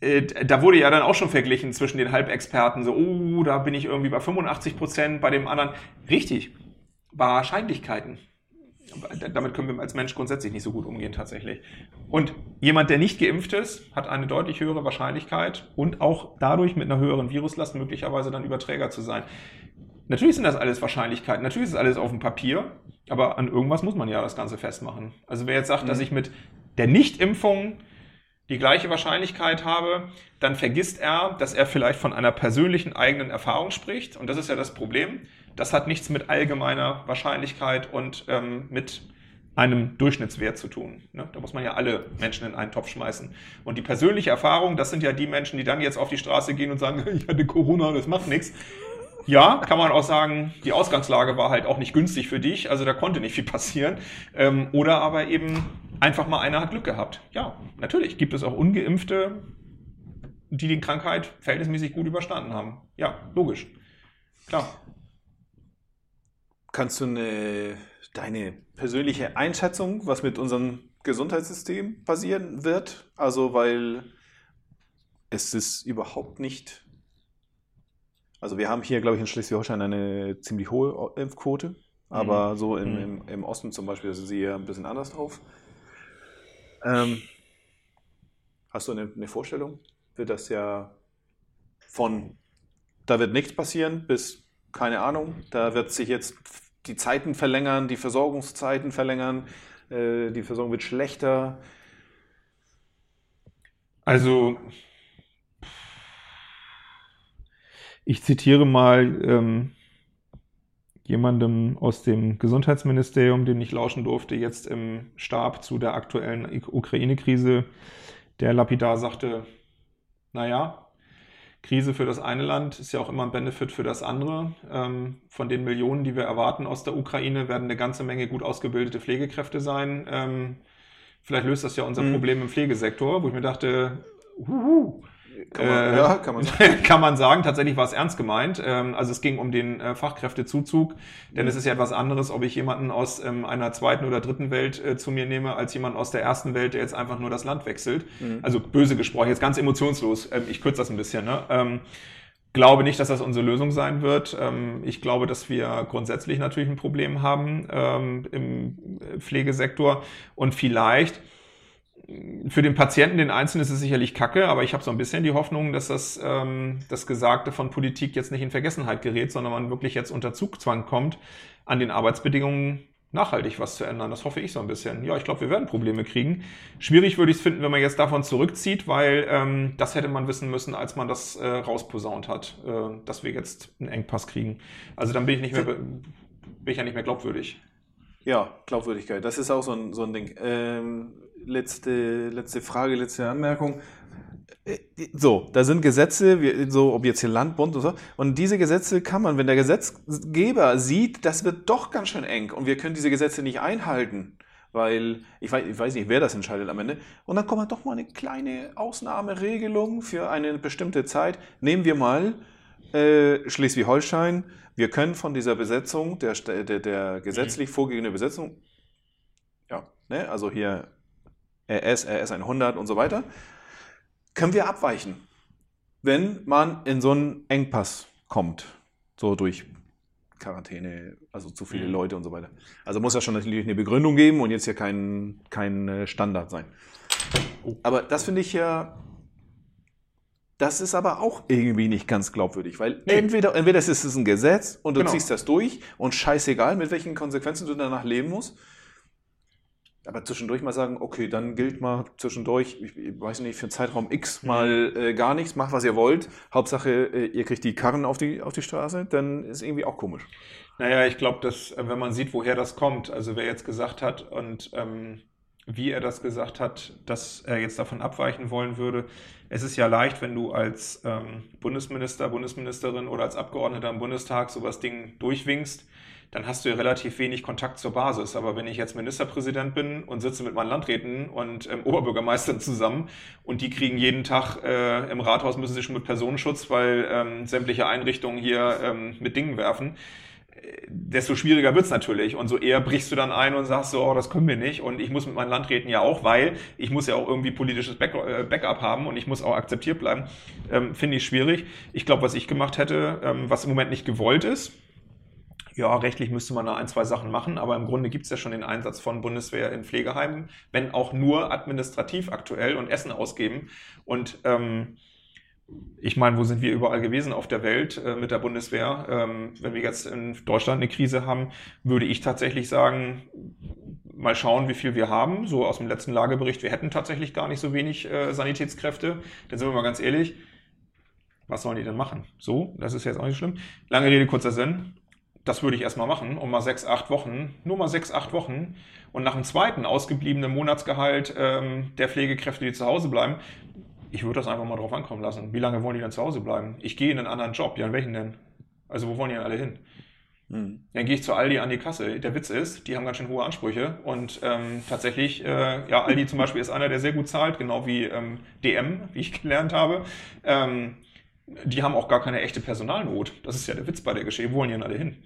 Äh, da wurde ja dann auch schon verglichen zwischen den Halbexperten, so, oh, da bin ich irgendwie bei 85 Prozent, bei dem anderen. Richtig, Wahrscheinlichkeiten. Damit können wir als Mensch grundsätzlich nicht so gut umgehen, tatsächlich. Und jemand, der nicht geimpft ist, hat eine deutlich höhere Wahrscheinlichkeit und auch dadurch mit einer höheren Viruslast möglicherweise dann Überträger zu sein. Natürlich sind das alles Wahrscheinlichkeiten, natürlich ist alles auf dem Papier, aber an irgendwas muss man ja das Ganze festmachen. Also wer jetzt sagt, dass ich mit der Nichtimpfung die gleiche Wahrscheinlichkeit habe, dann vergisst er, dass er vielleicht von einer persönlichen eigenen Erfahrung spricht. Und das ist ja das Problem. Das hat nichts mit allgemeiner Wahrscheinlichkeit und ähm, mit einem Durchschnittswert zu tun. Ne? Da muss man ja alle Menschen in einen Topf schmeißen. Und die persönliche Erfahrung, das sind ja die Menschen, die dann jetzt auf die Straße gehen und sagen, ich hatte Corona, das macht nichts. Ja, kann man auch sagen, die Ausgangslage war halt auch nicht günstig für dich, also da konnte nicht viel passieren. Ähm, oder aber eben einfach mal einer hat Glück gehabt. Ja, natürlich gibt es auch ungeimpfte, die die Krankheit verhältnismäßig gut überstanden haben. Ja, logisch. Klar. Kannst du eine, deine persönliche Einschätzung, was mit unserem Gesundheitssystem passieren wird? Also, weil es ist überhaupt nicht. Also, wir haben hier, glaube ich, in Schleswig-Holstein eine ziemlich hohe Impfquote. Aber Mhm. so im, Mhm. im, im Osten zum Beispiel ist sie ja ein bisschen anders drauf. Ähm, hast du eine, eine Vorstellung? Wird das ja von, da wird nichts passieren, bis, keine Ahnung, da wird sich jetzt die Zeiten verlängern, die Versorgungszeiten verlängern, äh, die Versorgung wird schlechter. Also, ich zitiere mal ähm, jemandem aus dem Gesundheitsministerium, den ich lauschen durfte, jetzt im Stab zu der aktuellen Ukraine-Krise, der lapidar sagte, naja, Krise für das eine Land ist ja auch immer ein Benefit für das andere. Ähm, von den Millionen, die wir erwarten aus der Ukraine, werden eine ganze Menge gut ausgebildete Pflegekräfte sein. Ähm, vielleicht löst das ja unser Mhm. Problem im Pflegesektor, wo ich mir dachte, huhu, Kann man, Äh, ja, kann man sagen. kann man sagen, tatsächlich war es ernst gemeint. Ähm, also es ging um den äh, Fachkräftezuzug, denn Mhm. es ist ja etwas anderes, ob ich jemanden aus ähm, einer zweiten oder dritten Welt äh, zu mir nehme, als jemanden aus der ersten Welt, der jetzt einfach nur das Land wechselt. Mhm. Also böse gesprochen, jetzt ganz emotionslos. Ähm, ich kürze das ein bisschen. Ne? Ähm, glaube nicht, dass das unsere Lösung sein wird. Ähm, ich glaube, dass wir grundsätzlich natürlich ein Problem haben ähm, im Pflegesektor und vielleicht für den Patienten, den Einzelnen ist es sicherlich kacke, aber ich habe so ein bisschen die Hoffnung, dass das, ähm, das Gesagte von Politik jetzt nicht in Vergessenheit gerät, sondern man wirklich jetzt unter Zugzwang kommt, an den Arbeitsbedingungen nachhaltig was zu ändern. Das hoffe ich so ein bisschen. Ja, ich glaube, wir werden Probleme kriegen. Schwierig würde ich es finden, wenn man jetzt davon zurückzieht, weil ähm, das hätte man wissen müssen, als man das äh, rausposaunt hat, äh, dass wir jetzt einen Engpass kriegen. Also dann bin ich nicht mehr, bin ich ja nicht mehr glaubwürdig. Ja, Glaubwürdigkeit, das ist auch so ein, so ein Ding. Ähm, letzte, letzte Frage, letzte Anmerkung. Äh, So, da sind Gesetze, so ob jetzt hier Land, Bund und so. Und diese Gesetze kann man, wenn der Gesetzgeber sieht, das wird doch ganz schön eng und wir können diese Gesetze nicht einhalten, weil ich weiß, ich weiß nicht, wer das entscheidet am Ende. Und dann kommt man doch mal eine kleine Ausnahmeregelung für eine bestimmte Zeit. Nehmen wir mal äh, Schleswig-Holstein. Wir können von dieser Besetzung, der, der, der gesetzlich vorgegebenen Besetzung, ja, ne, also hier RS, RS 100 und so weiter, können wir abweichen, wenn man in so einen Engpass kommt, so durch Quarantäne, also zu viele Mhm. Leute und so weiter. Also muss ja schon natürlich eine Begründung geben und jetzt hier kein, kein äh, Standard sein. Aber das finde ich ja, das ist aber auch irgendwie nicht ganz glaubwürdig, weil Nee. entweder, entweder ist es ein Gesetz und du Genau. ziehst das durch und scheißegal, mit welchen Konsequenzen du danach leben musst. Aber zwischendurch mal sagen, okay, dann gilt mal zwischendurch, ich, ich weiß nicht, für einen Zeitraum X mal äh, gar nichts, macht was ihr wollt. Hauptsache, äh, ihr kriegt die Karren auf die, auf die Straße, dann ist irgendwie auch komisch. Naja, ich glaube, dass, äh, wenn man sieht, woher das kommt, also wer jetzt gesagt hat und ähm, wie er das gesagt hat, dass er jetzt davon abweichen wollen würde. Es ist ja leicht, wenn du als ähm, Bundesminister, Bundesministerin oder als Abgeordneter im Bundestag sowas Ding durchwinkst, dann hast du ja relativ wenig Kontakt zur Basis. Aber wenn ich jetzt Ministerpräsident bin und sitze mit meinen Landräten und ähm, Oberbürgermeistern zusammen und die kriegen jeden Tag äh, im Rathaus müssen sie schon mit Personenschutz, weil ähm, sämtliche Einrichtungen hier ähm, mit Dingen werfen, äh, desto schwieriger wird's natürlich. Und so eher brichst du dann ein und sagst so, oh, das können wir nicht. Und ich muss mit meinen Landräten ja auch, weil ich muss ja auch irgendwie politisches äh, Backup haben und ich muss auch akzeptiert bleiben. Ähm, Finde ich schwierig. Ich glaube, was ich gemacht hätte, ähm, was im Moment nicht gewollt ist, ja, rechtlich müsste man da ein, zwei Sachen machen, aber im Grunde gibt es ja schon den Einsatz von Bundeswehr in Pflegeheimen, wenn auch nur administrativ aktuell und Essen ausgeben. Und ähm, ich meine, wo sind wir überall gewesen auf der Welt äh, mit der Bundeswehr? Ähm, wenn wir jetzt in Deutschland eine Krise haben, würde ich tatsächlich sagen, mal schauen, wie viel wir haben. So aus dem letzten Lagebericht, wir hätten tatsächlich gar nicht so wenig äh, Sanitätskräfte. Dann sind wir mal ganz ehrlich, was sollen die denn machen? So, das ist jetzt auch nicht schlimm. Lange Rede, kurzer Sinn. Das würde ich erstmal machen, um mal sechs, acht Wochen, nur mal sechs, acht Wochen. Und nach dem zweiten ausgebliebenen Monatsgehalt ähm, der Pflegekräfte, die zu Hause bleiben, ich würde das einfach mal drauf ankommen lassen. Wie lange wollen die denn zu Hause bleiben? Ich gehe in einen anderen Job. Ja, in welchen denn? Also wo wollen die denn alle hin? Hm. Dann gehe ich zu Aldi an die Kasse. Der Witz ist, die haben ganz schön hohe Ansprüche und ähm, tatsächlich, äh, ja, Aldi zum Beispiel ist einer, der sehr gut zahlt, genau wie ähm, DM, wie ich gelernt habe. Ähm, die haben auch gar keine echte Personalnot. Das ist ja der Witz bei der Geschichte. Wo wollen die denn alle hin?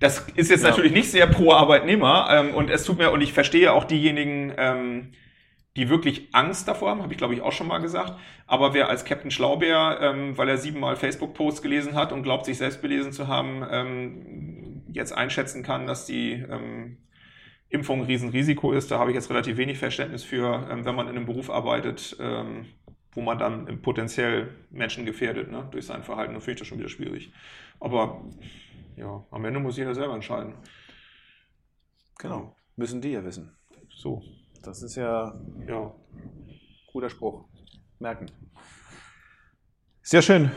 Das ist jetzt Ja. natürlich nicht sehr pro Arbeitnehmer ähm, und es tut mir, und ich verstehe auch diejenigen, ähm, die wirklich Angst davor haben, habe ich glaube ich auch schon mal gesagt. Aber wer als Captain Schlaubeer, ähm, weil er siebenmal Facebook-Posts gelesen hat und glaubt, sich selbst belesen zu haben, ähm, jetzt einschätzen kann, dass die ähm, Impfung ein Riesenrisiko ist, da habe ich jetzt relativ wenig Verständnis für, ähm, wenn man in einem Beruf arbeitet, ähm, wo man dann potenziell Menschen gefährdet ne, durch sein Verhalten. Dann finde ich das schon wieder schwierig. Aber ja, am Ende muss jeder selber entscheiden. Genau. Müssen die ja wissen. So, Das ist ja ja. guter Spruch. Merken. Sehr schön.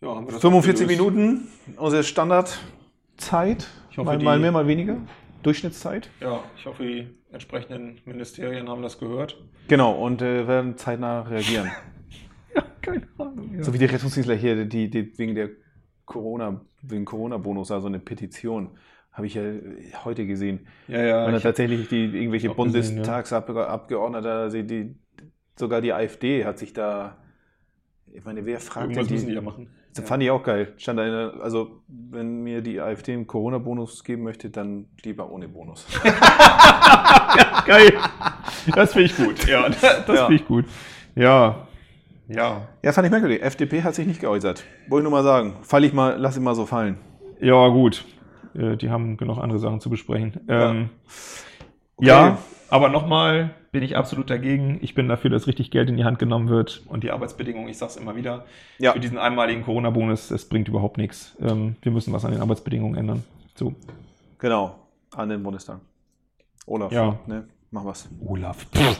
ja haben wir das 45 abgelöst. Minuten, unsere Standardzeit. Ich hoffe, mal, mal mehr, mal weniger. Durchschnittszeit. Ja, ich hoffe, die entsprechenden Ministerien haben das gehört. Genau, und äh, werden zeitnah reagieren. Ja, keine Ahnung. Ja. So wie die Rettungsdienstler hier, die, die wegen der Corona, wegen Corona-Bonus, also eine Petition, habe ich ja heute gesehen. ja, ja ich- tatsächlich die irgendwelche gesehen, ja. Bundestagsabgeordnete, also die, sogar die AfD hat sich da, ich meine, wer fragt irgendwas denn müssen die ja machen. Das fand ich auch geil. Stand eine, also wenn mir die AfD einen Corona-Bonus geben möchte, dann lieber ohne Bonus. Geil. Das finde ich gut. Ja, das Ja. finde ich gut. Ja. Ja. Ja, fand ich merkwürdig. FDP hat sich nicht geäußert. Wollte ich nur mal sagen. Fall ich mal, lass ich mal so fallen. Ja, gut. Äh, Die haben genug andere Sachen zu besprechen. Ja. Ähm, Okay. ja, aber nochmal bin ich absolut dagegen. Ich bin dafür, dass richtig Geld in die Hand genommen wird und die Arbeitsbedingungen, ich sage es immer wieder, Ja. für diesen einmaligen Corona-Bonus, das bringt überhaupt nichts. Ähm, wir müssen was an den Arbeitsbedingungen ändern. So. Genau. An den Bundestag. Olaf. Ja. Ne? Mach was. Olaf. Der,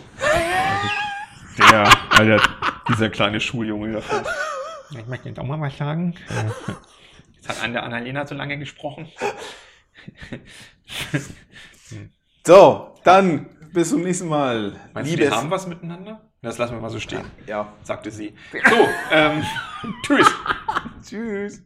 Alter, dieser kleine Schuljunge davon. Ich möchte jetzt auch mal was sagen. Jetzt hat an der Annalena so lange gesprochen. So, dann bis zum nächsten Mal. Meinst du, die haben was miteinander? Das lassen wir mal so stehen, Ja. sagte sie. So, ähm, tschüss. Tschüss.